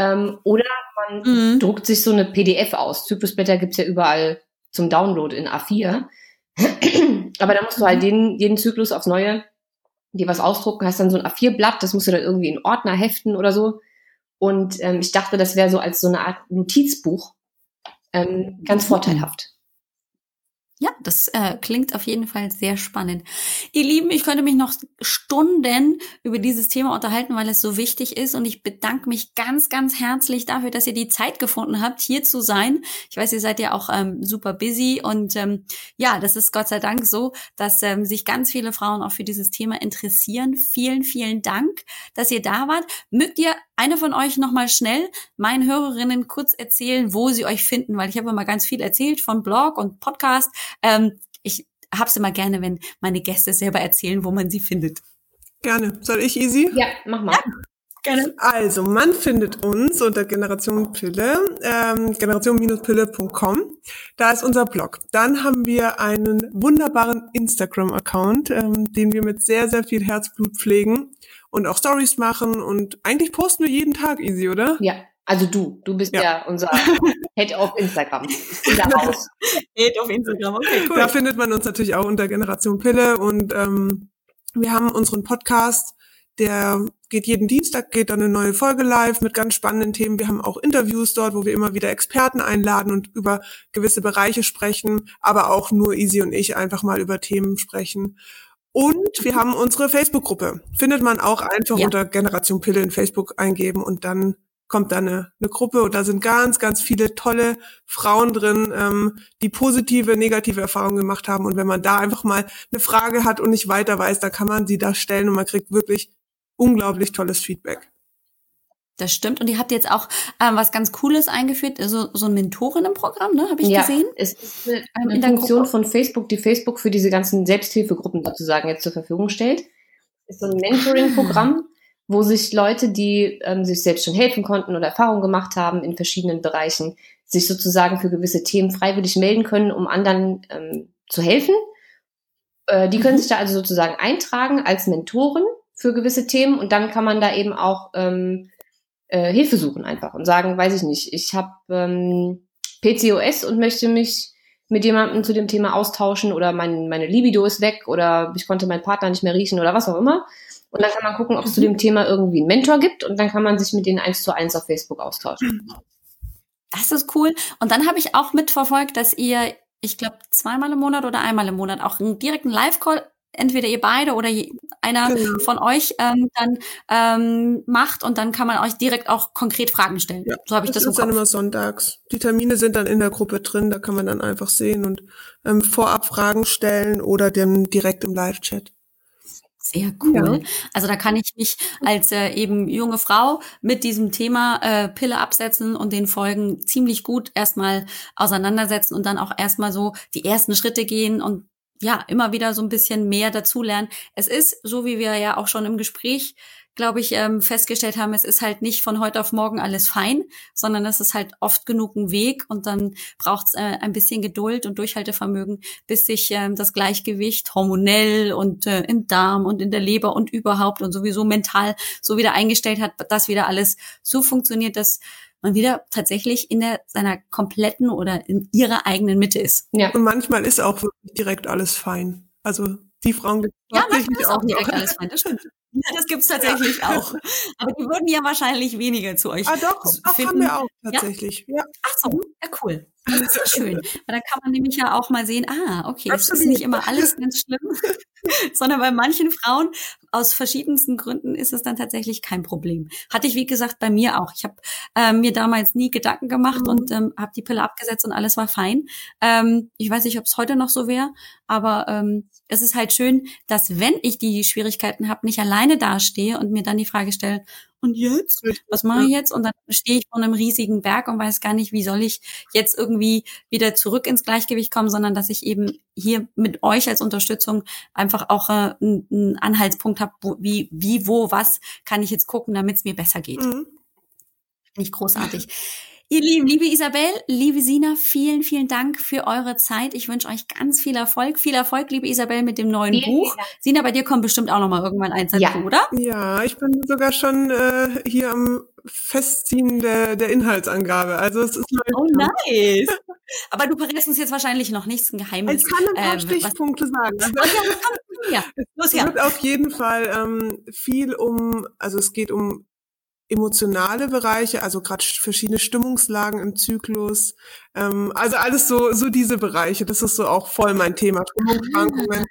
[SPEAKER 3] ähm, oder man mhm. druckt sich so eine PDF aus. Zyklusblätter gibt's ja überall zum Download in A4. Aber da musst du halt mhm. jeden, jeden Zyklus aufs Neue dir was ausdrucken, hast dann so ein A4-Blatt, das musst du dann irgendwie in Ordner heften oder so. Und ähm, ich dachte, das wäre so als so eine Art Notizbuch ähm, ganz mhm. vorteilhaft.
[SPEAKER 1] Ja, das äh, klingt auf jeden Fall sehr spannend. Ihr Lieben, ich könnte mich noch Stunden über dieses Thema unterhalten, weil es so wichtig ist. Und ich bedanke mich ganz, ganz herzlich dafür, dass ihr die Zeit gefunden habt, hier zu sein. Ich weiß, ihr seid ja auch ähm, super busy. Und ähm, ja, das ist Gott sei Dank so, dass ähm, sich ganz viele Frauen auch für dieses Thema interessieren. Vielen, vielen Dank, dass ihr da wart. Mögt ihr eine von euch nochmal schnell meinen Hörerinnen kurz erzählen, wo sie euch finden, weil ich habe immer ganz viel erzählt von Blog und Podcast. Ähm, ich hab's immer gerne, wenn meine Gäste selber erzählen, wo man sie findet.
[SPEAKER 2] Gerne. Soll ich easy?
[SPEAKER 3] Ja, mach mal. Ja.
[SPEAKER 2] Gerne. Also, man findet uns unter Generation Pille, ähm, generation-pille.com. Da ist unser Blog. Dann haben wir einen wunderbaren Instagram-Account, ähm, den wir mit sehr, sehr viel Herzblut pflegen und auch Stories machen und eigentlich posten wir jeden Tag easy, oder?
[SPEAKER 3] Ja. Also du, du bist ja, ja unser Head of Instagram.
[SPEAKER 2] Head of Instagram, okay, cool. Da findet man uns natürlich auch unter Generation Pille und ähm, wir haben unseren Podcast, der geht jeden Dienstag, geht dann eine neue Folge live mit ganz spannenden Themen. Wir haben auch Interviews dort, wo wir immer wieder Experten einladen und über gewisse Bereiche sprechen, aber auch nur Easy und ich einfach mal über Themen sprechen. Und wir haben unsere Facebook-Gruppe. Findet man auch einfach ja. unter Generation Pille in Facebook eingeben und dann kommt da eine, eine Gruppe und da sind ganz, ganz viele tolle Frauen drin, ähm, die positive, negative Erfahrungen gemacht haben. Und wenn man da einfach mal eine Frage hat und nicht weiter weiß, dann kann man sie da stellen und man kriegt wirklich unglaublich tolles Feedback.
[SPEAKER 1] Das stimmt. Und ihr habt jetzt auch ähm, was ganz Cooles eingeführt, so, so ein Mentorinnenprogramm, ne? Habe ich ja, gesehen.
[SPEAKER 3] Es ist eine, ähm, eine Funktion von Facebook, die Facebook für diese ganzen Selbsthilfegruppen sozusagen jetzt zur Verfügung stellt. Es ist so ein Mentoring-Programm, wo sich Leute, die ähm, sich selbst schon helfen konnten oder Erfahrungen gemacht haben in verschiedenen Bereichen, sich sozusagen für gewisse Themen freiwillig melden können, um anderen ähm, zu helfen. Äh, die können mhm. sich da also sozusagen eintragen als Mentoren für gewisse Themen und dann kann man da eben auch ähm, äh, Hilfe suchen einfach und sagen, weiß ich nicht, ich habe ähm, PCOS und möchte mich mit jemandem zu dem Thema austauschen oder mein, meine Libido ist weg oder ich konnte meinen Partner nicht mehr riechen oder was auch immer. Und dann kann man gucken, ob es zu dem Thema irgendwie einen Mentor gibt und dann kann man sich mit denen eins zu eins auf Facebook austauschen.
[SPEAKER 1] Das ist cool. Und dann habe ich auch mitverfolgt, dass ihr, ich glaube, zweimal im Monat oder einmal im Monat auch einen direkten Live-Call entweder ihr beide oder einer genau. von euch ähm, dann ähm, macht und dann kann man euch direkt auch konkret Fragen stellen. Ja, so habe ich das, das
[SPEAKER 2] ist dann immer sonntags. Die Termine sind dann in der Gruppe drin, da kann man dann einfach sehen und ähm, vorab Fragen stellen oder dann direkt im Live-Chat.
[SPEAKER 1] Sehr cool. Ja. Also da kann ich mich als äh, eben junge Frau mit diesem Thema äh, Pille absetzen und den Folgen ziemlich gut erstmal auseinandersetzen und dann auch erstmal so die ersten Schritte gehen und ja, immer wieder so ein bisschen mehr dazulernen. Es ist, so wie wir ja auch schon im Gespräch, glaube ich, ähm, festgestellt haben, es ist halt nicht von heute auf morgen alles fein, sondern es ist halt oft genug ein Weg und dann braucht es äh, ein bisschen Geduld und Durchhaltevermögen, bis sich ähm, das Gleichgewicht hormonell und äh, im Darm und in der Leber und überhaupt und sowieso mental so wieder eingestellt hat, dass wieder alles so funktioniert, dass man wieder tatsächlich in der, seiner kompletten oder in ihrer eigenen Mitte ist.
[SPEAKER 2] Ja. Und manchmal ist auch wirklich direkt alles fein. Also die Frauen
[SPEAKER 1] ja, manchmal ist auch direkt alles fein, das stimmt. Ja, das gibt's tatsächlich ja. auch. Aber die würden ja wahrscheinlich weniger zu euch
[SPEAKER 2] ah, doch, doch finden. haben wir auch tatsächlich. Ja? ja.
[SPEAKER 1] Ach so, ja cool. Das ist ja schön. Weil dann kann man nämlich ja auch mal sehen, ah, okay, es ist nicht immer alles ganz schlimm, sondern bei manchen Frauen aus verschiedensten Gründen ist es dann tatsächlich kein Problem. Hatte ich, wie gesagt, bei mir auch. Ich habe ähm, mir damals nie Gedanken gemacht mhm. und ähm, habe die Pille abgesetzt und alles war fein. Ähm, ich weiß nicht, ob es heute noch so wäre, aber ähm, es ist halt schön, dass wenn ich die Schwierigkeiten habe, nicht alleine dastehe und mir dann die Frage stelle, und jetzt? Was mache ich jetzt? Und dann stehe ich vor einem riesigen Berg und weiß gar nicht, wie soll ich jetzt irgendwie wieder zurück ins Gleichgewicht kommen, sondern dass ich eben hier mit euch als Unterstützung einfach auch äh, einen Anhaltspunkt habe, wie, wie, wo, was kann ich jetzt gucken, damit es mir besser geht. Mhm. Nicht großartig. Ihr Lieben, liebe Isabel, liebe Sina, vielen, vielen Dank für eure Zeit. Ich wünsche euch ganz viel Erfolg. Viel Erfolg, liebe Isabel, mit dem neuen vielen, Buch. Vielen Sina, bei dir kommt bestimmt auch noch mal irgendwann eins dazu, ja. oder?
[SPEAKER 2] Ja, ich bin sogar schon äh, hier am Festziehen der, der Inhaltsangabe. Also es ist
[SPEAKER 1] Oh, nice. Aber du verrätst uns jetzt wahrscheinlich noch nichts, ein Geheimnis.
[SPEAKER 2] Ich kann ein paar ähm, Stichpunkte sagen. Also, ja, es wird auf jeden Fall ähm, viel um, also es geht um emotionale Bereiche, also gerade verschiedene Stimmungslagen im Zyklus, ähm, also alles so so diese Bereiche. Das ist so auch voll mein Thema. Stimmungsschwankungen.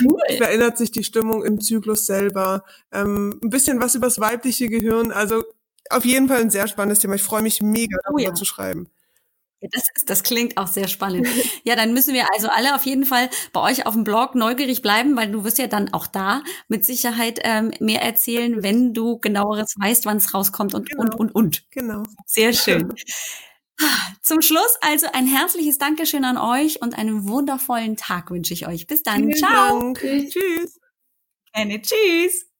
[SPEAKER 2] Cool. Verändert sich die Stimmung im Zyklus selber? Ähm, ein bisschen was übers weibliche Gehirn. Also auf jeden Fall ein sehr spannendes Thema. Ich freue mich mega, darüber oh ja. zu schreiben.
[SPEAKER 1] Das, ist, das klingt auch sehr spannend. Ja, dann müssen wir also alle auf jeden Fall bei euch auf dem Blog neugierig bleiben, weil du wirst ja dann auch da mit Sicherheit ähm, mehr erzählen, wenn du genaueres weißt, wann es rauskommt und, genau. und, und, und.
[SPEAKER 2] Genau.
[SPEAKER 1] Sehr schön. Zum Schluss also ein herzliches Dankeschön an euch und einen wundervollen Tag wünsche ich euch. Bis dann. Vielen Ciao. Dank.
[SPEAKER 2] Tschüss.
[SPEAKER 1] Gerne. Tschüss.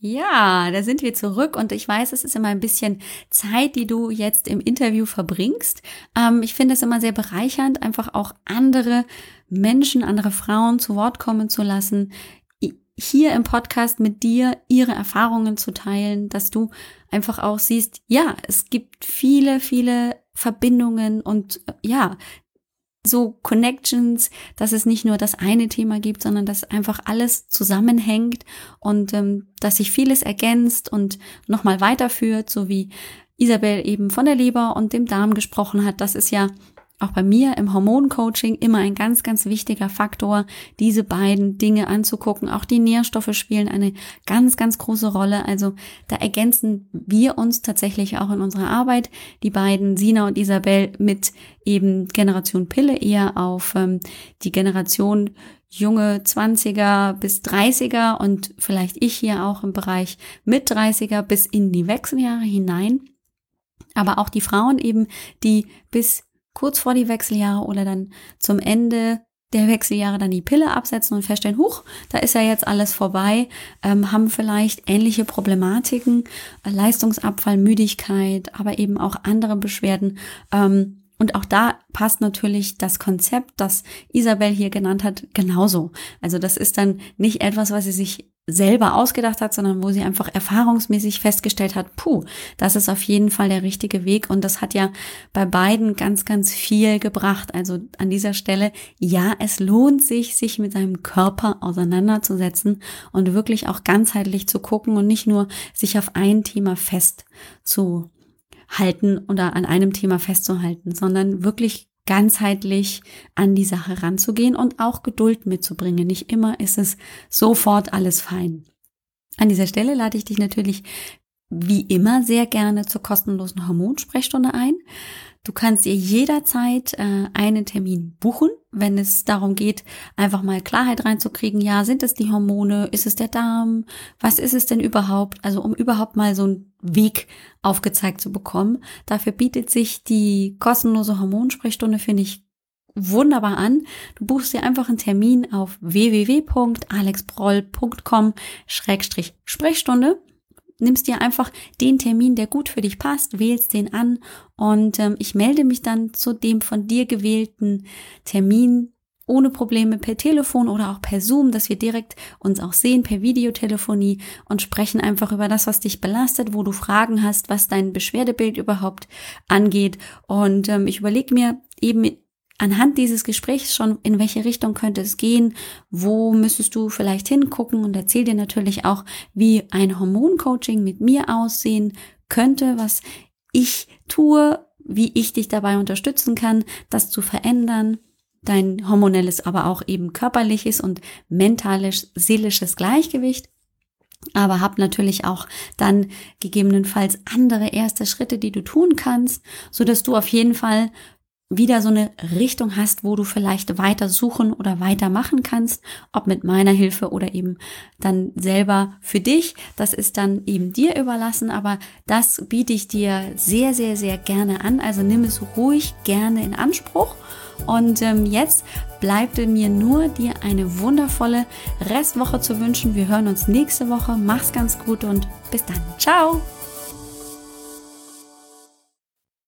[SPEAKER 1] Ja, da sind wir zurück und ich weiß, es ist immer ein bisschen Zeit, die du jetzt im Interview verbringst. Ähm, ich finde es immer sehr bereichernd, einfach auch andere Menschen, andere Frauen zu Wort kommen zu lassen, hier im Podcast mit dir ihre Erfahrungen zu teilen, dass du einfach auch siehst, ja, es gibt viele, viele Verbindungen und ja, so Connections, dass es nicht nur das eine Thema gibt, sondern dass einfach alles zusammenhängt und ähm, dass sich vieles ergänzt und nochmal weiterführt, so wie Isabel eben von der Leber und dem Darm gesprochen hat. Das ist ja auch bei mir im Hormoncoaching immer ein ganz, ganz wichtiger Faktor, diese beiden Dinge anzugucken. Auch die Nährstoffe spielen eine ganz, ganz große Rolle. Also da ergänzen wir uns tatsächlich auch in unserer Arbeit, die beiden Sina und Isabel mit eben Generation Pille eher auf ähm, die Generation junge 20er bis 30er und vielleicht ich hier auch im Bereich mit 30er bis in die Wechseljahre hinein. Aber auch die Frauen eben, die bis kurz vor die Wechseljahre oder dann zum Ende der Wechseljahre dann die Pille absetzen und feststellen, huch, da ist ja jetzt alles vorbei, ähm, haben vielleicht ähnliche Problematiken, äh, Leistungsabfall, Müdigkeit, aber eben auch andere Beschwerden. Ähm, und auch da passt natürlich das Konzept, das Isabel hier genannt hat, genauso. Also das ist dann nicht etwas, was sie sich selber ausgedacht hat, sondern wo sie einfach erfahrungsmäßig festgestellt hat, puh, das ist auf jeden Fall der richtige Weg. Und das hat ja bei beiden ganz, ganz viel gebracht. Also an dieser Stelle, ja, es lohnt sich, sich mit seinem Körper auseinanderzusetzen und wirklich auch ganzheitlich zu gucken und nicht nur sich auf ein Thema festzuhalten oder an einem Thema festzuhalten, sondern wirklich ganzheitlich an die Sache ranzugehen und auch Geduld mitzubringen. Nicht immer ist es sofort alles fein. An dieser Stelle lade ich dich natürlich wie immer sehr gerne zur kostenlosen Hormonsprechstunde ein. Du kannst dir jederzeit äh, einen Termin buchen, wenn es darum geht, einfach mal Klarheit reinzukriegen. Ja, sind es die Hormone? Ist es der Darm? Was ist es denn überhaupt? Also um überhaupt mal so einen Weg aufgezeigt zu bekommen. Dafür bietet sich die kostenlose Hormonsprechstunde, finde ich, wunderbar an. Du buchst dir einfach einen Termin auf www.alexbroll.com-sprechstunde nimmst dir einfach den Termin, der gut für dich passt, wählst den an und ähm, ich melde mich dann zu dem von dir gewählten Termin ohne Probleme per Telefon oder auch per Zoom, dass wir direkt uns auch sehen per Videotelefonie und sprechen einfach über das, was dich belastet, wo du Fragen hast, was dein Beschwerdebild überhaupt angeht. Und ähm, ich überlege mir eben anhand dieses Gesprächs schon, in welche Richtung könnte es gehen, wo müsstest du vielleicht hingucken? Und erzähl dir natürlich auch, wie ein Hormoncoaching mit mir aussehen könnte, was ich tue, wie ich dich dabei unterstützen kann, das zu verändern, dein hormonelles, aber auch eben körperliches und mentales, seelisches Gleichgewicht. Aber hab natürlich auch dann gegebenenfalls andere erste Schritte, die du tun kannst, so dass du auf jeden Fall wieder so eine Richtung hast, wo du vielleicht weiter suchen oder weitermachen kannst, ob mit meiner Hilfe oder eben dann selber für dich. Das ist dann eben dir überlassen, aber das biete ich dir sehr, sehr, sehr gerne an. Also nimm es ruhig gerne in Anspruch. Und ähm, jetzt bleibt mir nur, dir eine wundervolle Restwoche zu wünschen. Wir hören uns nächste Woche. Mach's ganz gut und bis dann. Ciao!